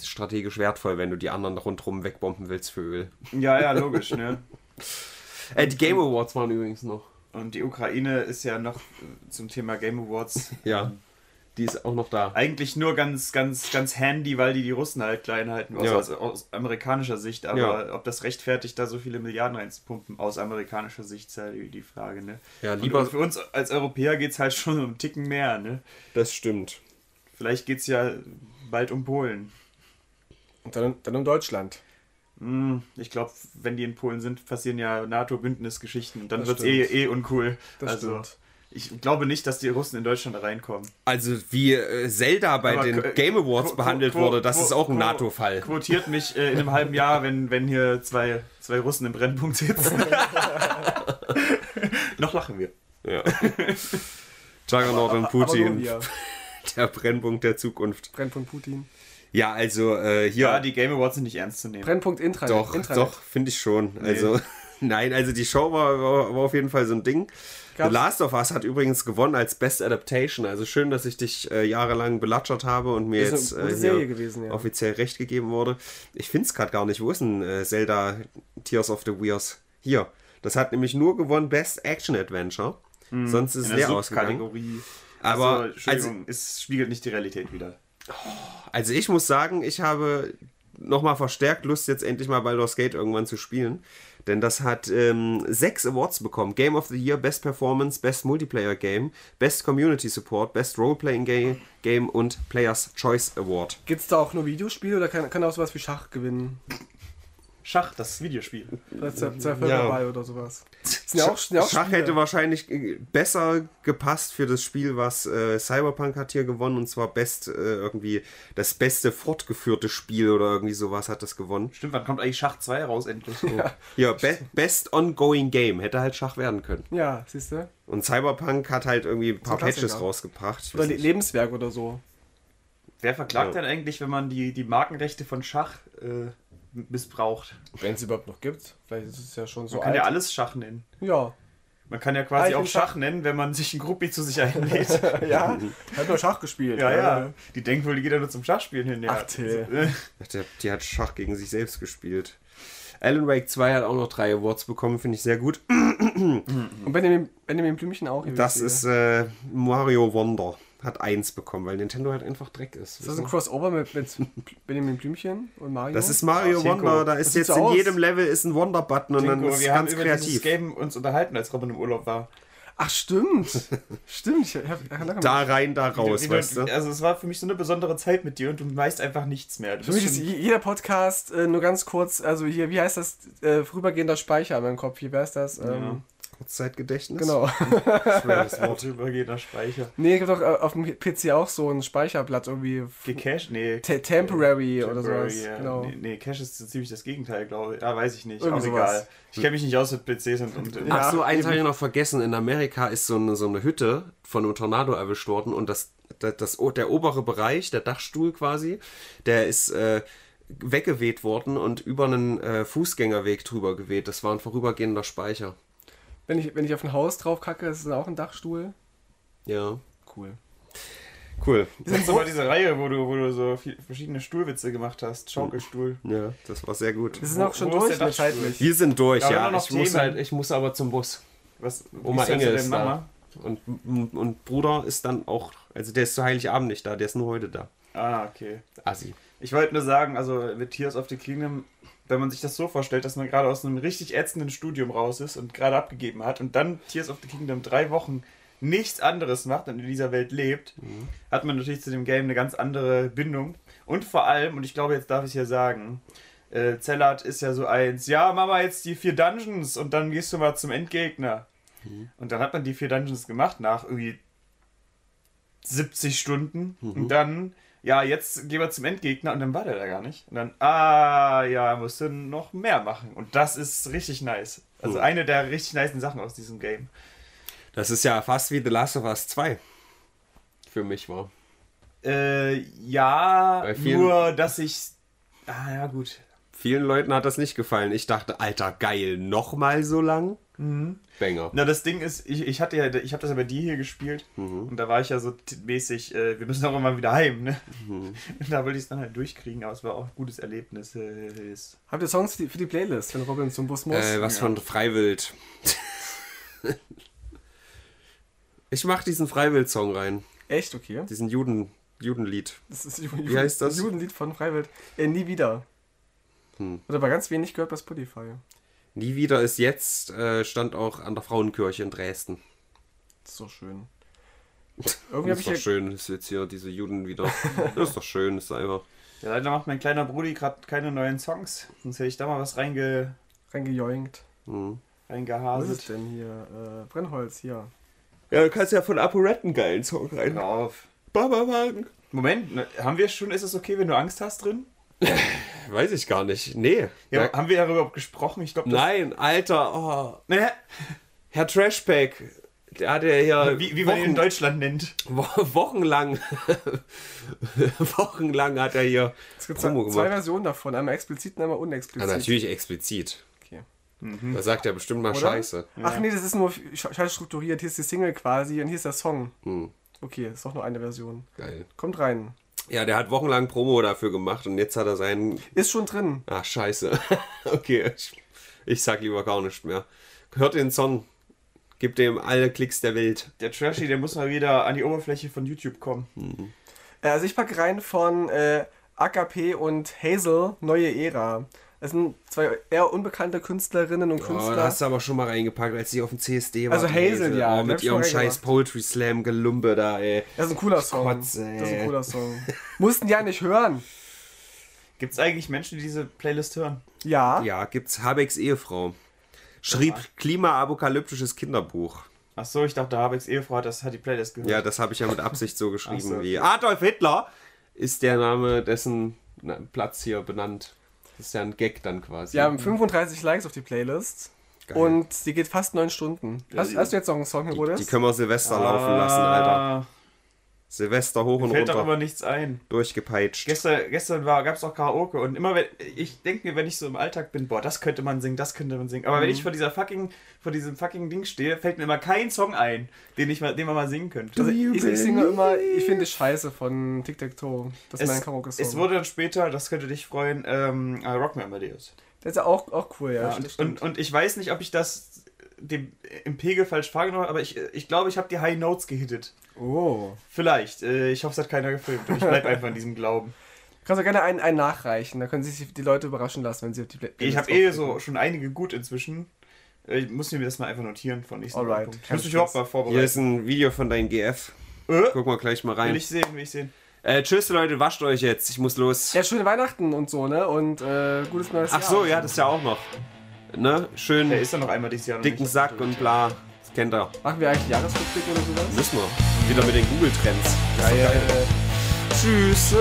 strategisch wertvoll, wenn du die anderen rundherum wegbomben willst für Öl. ja, ja, logisch, ne? (laughs) Äh, die Game Awards waren übrigens noch. Und die Ukraine ist ja noch zum Thema Game Awards Ja, die ist auch noch da. eigentlich nur ganz, ganz, ganz handy, weil die die Russen halt klein halten, also Ja. aus, aus amerikanischer Sicht. Aber Ja. ob das rechtfertigt, da so viele Milliarden reinzupumpen, aus amerikanischer Sicht, ist ja die, die Frage, ne? Ja, Und lieber- für uns als Europäer geht es halt schon um einen Ticken mehr, ne? Das stimmt. Vielleicht geht es ja bald um Polen. Und dann, dann um Deutschland. Hm, ich glaube, wenn die in Polen sind, passieren ja NATO-Bündnisgeschichten und dann wird es eh, eh uncool. Das also, stimmt. Ich glaube nicht, dass die Russen in Deutschland reinkommen. Also wie äh, Zelda bei Aber den qu- Game Awards qu- behandelt qu- wurde, das qu- ist auch ein NATO-Fall. Quotiert mich äh, in einem halben Jahr, wenn, wenn hier zwei, zwei Russen im Brennpunkt sitzen. (laughs) Noch lachen wir. Ja. Juggernaut und Putin. (laughs) Der Brennpunkt der Zukunft. Brennpunkt Putin. Ja, also äh, hier. Ja, die Game Awards sind nicht ernst zu nehmen. Brennpunkt Intranet. Doch, Intranet. doch, finde ich schon. Also, nein, also die Show war, war, war auf jeden Fall so ein Ding. The Gab's- Last of Us hat übrigens gewonnen als Best Adaptation. Also schön, dass ich dich äh, jahrelang belatschert habe und mir Ist jetzt äh, gewesen, ja. offiziell recht gegeben wurde. Ich finde es gerade gar nicht. Wo ist denn äh, Zelda Tears of the Weirs? Hier. Das hat nämlich nur gewonnen Best Action Adventure. Sonst ist es leer ausgegangen. Aber, also, Entschuldigung, es spiegelt nicht die Realität wieder. Also ich muss sagen, ich habe nochmal verstärkt Lust, jetzt endlich mal Baldur's Gate irgendwann zu spielen. Denn das hat ähm, sechs Awards bekommen. Game of the Year, Best Performance, Best Multiplayer Game, Best Community Support, Best Roleplaying Game, Game und Players Choice Award. Gibt es da auch nur Videospiele oder kann, kann auch sowas wie Schach gewinnen? Schach, das Videospiel. Da ist zwei, zwei Völker Ja. dabei oder sowas. Ja auch, ja auch Schach Spiele. hätte wahrscheinlich äh, besser gepasst für das Spiel, was äh, Cyberpunk hat hier gewonnen. Und zwar Best, äh, irgendwie das beste fortgeführte Spiel oder irgendwie sowas hat das gewonnen. Stimmt, wann kommt eigentlich Schach 2 raus endlich? Ja, be Best Ongoing Game hätte halt Schach werden können. Ja, siehst du? Und Cyberpunk hat halt irgendwie ein paar. Patches rausgebracht. Oder. Lebenswerk oder so. Wer verklagt Ja. denn eigentlich, wenn man die, die Markenrechte von Schach äh, missbraucht? Wenn es überhaupt noch gibt. Vielleicht ist es ja schon so Man kann ja alles Schach nennen. Ja. Man kann ja quasi auch Schach, Schach. nennen, wenn man sich ein Gruppi zu sich einlädt. (laughs) ja. Hat nur Schach gespielt. ja, ja. Die denken wohl, die geht ja nur zum Schachspielen hin. Ja. Ach. Äh, Ach, der, die hat Schach gegen sich selbst gespielt. Alan Wake 2 hat auch noch drei Awards bekommen, finde ich sehr gut. Und Benjamin, Benjamin Blümchen auch. Das ist äh, Mario Wonder. Hat eins bekommen, weil Nintendo halt einfach Dreck ist. Ist das ein Crossover mit, mit Benjamin Blümchen und Mario? Das ist Mario Ah, Tinko. Wonder, da ist jetzt in aus. jedem Level ist ein Wonder-Button und dann ist es wir haben ganz über dieses kreativ. Game uns unterhalten, als Robin im Urlaub war. Ach, stimmt. (laughs) stimmt. Ich hab, ich hab Da rein, da raus, Wie du- weißt du? Also es war für mich so eine besondere Zeit mit dir und du weißt einfach nichts mehr. Du Für mich ist jeder Podcast äh, nur ganz kurz, also hier, wie heißt das, äh, vorübergehender Speicher in meinem Kopf, wie wär's das? Ähm, Kurzzeitgedächtnis. Genau. (laughs) Schweres Wort. vorübergehender Speicher. nee, gibt doch äh, auf dem PC auch so ein Speicherblatt irgendwie. Gecached? Nee. Te temporary, oder Temporary, sowas. ja. Genau. Nee, nee, Cache ist so ziemlich das Gegenteil, glaube ich. Ah, weiß ich nicht. Irgendwie Auch sowas. egal. Ich kenne mich nicht aus mit PCs und. und Ach so, eins eben. habe ich noch vergessen. In Amerika ist so eine, so eine Hütte von einem Tornado erwischt worden und das, das, das, der obere Bereich, der Dachstuhl quasi, der ist äh, weggeweht worden und über einen äh, Fußgängerweg drüber geweht. Das war ein vorübergehender Speicher. Wenn, ich, wenn ich auf ein Haus drauf kacke, ist es dann auch ein Dachstuhl. Ja, Cool. cool. Das ist aber diese Reihe, wo du, wo du so viel, verschiedene Stuhlwitze gemacht hast. Schaukelstuhl. Ja, das war sehr gut. Wir sind auch schon wo ist durch, der ne, zeitlich. Wir sind durch, Ja, ja. ich, muss halt, ich muss aber zum Bus. Was, Oma Inge du ist denn, da. Und, und Bruder ist dann auch, also der ist zu Heiligabend nicht da, der ist nur heute da. Ah, okay. Assi. Ich wollte nur sagen, also mit Tears of the Kingdom, wenn man sich das so vorstellt, dass man gerade aus einem richtig ätzenden Studium raus ist und gerade abgegeben hat und dann Tears of the Kingdom drei Wochen nichts anderes macht und in dieser Welt lebt, hat man natürlich zu dem Game eine ganz andere Bindung. Und vor allem, und ich glaube, jetzt darf ich es hier sagen, äh, Zellert ist ja so eins, ja, Mama, jetzt die vier Dungeons und dann gehst du mal zum Endgegner. Und dann hat man die vier Dungeons gemacht nach irgendwie 70 Stunden und dann, ja, jetzt gehen wir zum Endgegner und dann war der da gar nicht. Und dann, ah, ja, musste noch mehr machen. Und das ist richtig nice. Also Cool. eine der richtig nice Sachen aus diesem Game. Das ist ja fast wie The Last of Us 2. Für mich war. Äh, ja, nur, dass ich, ah, ja, gut. Vielen Leuten hat das nicht gefallen. Ich dachte, Alter, geil, nochmal so lang? Banger. Na, das Ding ist, ich, ich hatte ja, ich habe das ja bei dir hier gespielt und da war ich ja so mäßig, äh, wir müssen auch immer wieder heim, ne? Und (laughs) da wollte ich es dann halt durchkriegen, aber es war auch ein gutes Erlebnis. Äh, ist- Habt ihr Songs für die, für die Playlist, wenn Robin zum Bus muss? Äh, was von Freiwild. (laughs) ich mach diesen Freiwild-Song rein. Echt, okay. Diesen Juden, Judenlied. Das ist Wie heißt das? Judenlied von Freiwild. Äh, nie wieder. Hm. Oder aber ganz wenig gehört bei Spotify. Nie wieder ist jetzt, äh, stand auch an der Frauenkirche in Dresden. Das ist doch schön. Das (laughs) Irgendwie habe ist doch ja, schön, ist jetzt hier diese Juden wieder. (laughs) Das ist doch schön, ist einfach. Ja, leider macht mein kleiner Brudi gerade keine neuen Songs, sonst hätte ich da mal was reinge, reingejoinkt. Hm. Was ist reingehaselt. denn hier? Äh, Brennholz, hier. Ja, du kannst ja von ApoRed einen geilen Song rein. Drauf. Babawagen. Moment, ne, haben wir schon, ist es okay, wenn du Angst hast drin? (laughs) Weiß ich gar nicht. Nee. Ja, Da- haben wir darüber gesprochen? Ich glaube, Nein, Alter, oh. Ne? Herr Trashpack, der hat ja hier Wie, wie man ihn in Deutschland nennt. Wo- wochenlang, (laughs) wochenlang hat er hier Es gibt Promo zwei, zwei. Versionen davon, einmal explizit und einmal Ja, unexplizit. natürlich explizit. Okay. Da sagt er bestimmt mal Oder? Scheiße. Ach nee, das ist nur sch- scheiße strukturiert. Hier ist die Single quasi und hier ist der Song. Hm, Okay, ist doch nur eine Version. geil. Kommt rein. Ja, der hat wochenlang Promo dafür gemacht und jetzt hat er seinen. Ist schon drin. Ach, scheiße. (laughs) okay, ich, ich sag lieber gar nicht mehr. Hört den Song. Gib dem alle Klicks der Welt. Der Trashy, der muss mal wieder an die Oberfläche von YouTube kommen. Äh, Also ich packe rein von äh, AKP und Hazel, Neue Ära. Das sind zwei eher unbekannte Künstlerinnen und Oh, Künstler. da hast du aber schon mal reingepackt, als sie auf dem CSD war. Also Hazel, ja, Oh, mit ihrem scheiß. Poetry Slam Gelumbe da, ey. das ist ein cooler Song. kotze, das ist ein cooler Song. Mussten ja nicht hören. Gibt es eigentlich Menschen, die diese Playlist hören? Ja. Ja, gibt's Habecks Ehefrau. Schrieb Klimaapokalyptisches Kinderbuch. Ach so, ich dachte, Habecks Ehefrau hat, das, hat die Playlist gehört. Ja, das habe ich ja mit Absicht so geschrieben so. wie Adolf Hitler ist der Name dessen Platz hier benannt. Das ist ja ein Gag dann quasi. Wir haben 35 Likes auf die Playlist. Geil. Und die geht fast neun Stunden. Hast, hast du jetzt noch einen Song, Herodes? Die können wir Silvester Ah, laufen lassen, Alter. Silvester hoch und Mir fällt doch runter. immer nichts ein. Durchgepeitscht. Gestern, gestern gab es auch Karaoke und immer wenn ich denke mir, wenn ich so im Alltag bin, boah, das könnte man singen, das könnte man singen. Aber Mhm. wenn ich vor dieser fucking, vor diesem fucking Ding stehe, fällt mir immer kein Song ein, den ich mal, den man mal singen könnte. also ich, ich singe immer, ich finde Scheiße von Tic Tac Toe. Das ist mein es, Karaoke-Song. es wurde dann später, das könnte dich freuen, ähm, äh, Rock Me Amadeus. Das ist ja auch, auch cool, ja. Ja, und, und, und ich weiß nicht, ob ich das dem, im Pegel falsch wahrgenommen aber ich, ich glaube, ich habe die High Notes gehittet. oh. Vielleicht. Äh, ich hoffe, es hat keiner gefilmt. Und ich bleibe einfach in diesem Glauben. Kannst du gerne einen, einen nachreichen, da können sich die Leute überraschen lassen, wenn sie auf die Play Ich habe eh so schon einige gut inzwischen. Äh, Ich muss mir das mal einfach notieren von nächsten Alright. Punkt. Ich muss mich überhaupt mal Hier vorbereiten. ist ein Video von deinem GF. Äh, Gucken wir gleich mal will rein. ich sehen, will ich sehen. Äh, tschüss Leute, wascht euch jetzt. Ich muss los. Ja, schöne Weihnachten und so, ne? Und äh, gutes neues Ach Jahr. so, ja, das ist ja auch noch. Ne? Schön Der ist ja noch einmal dieses Jahr noch dicken nicht. Sack und bla. Das kennt ihr. Machen wir eigentlich Jahresrückblick oder sowas? Müssen wir. Wieder mit den Google-Trends. Geil. Tschüss.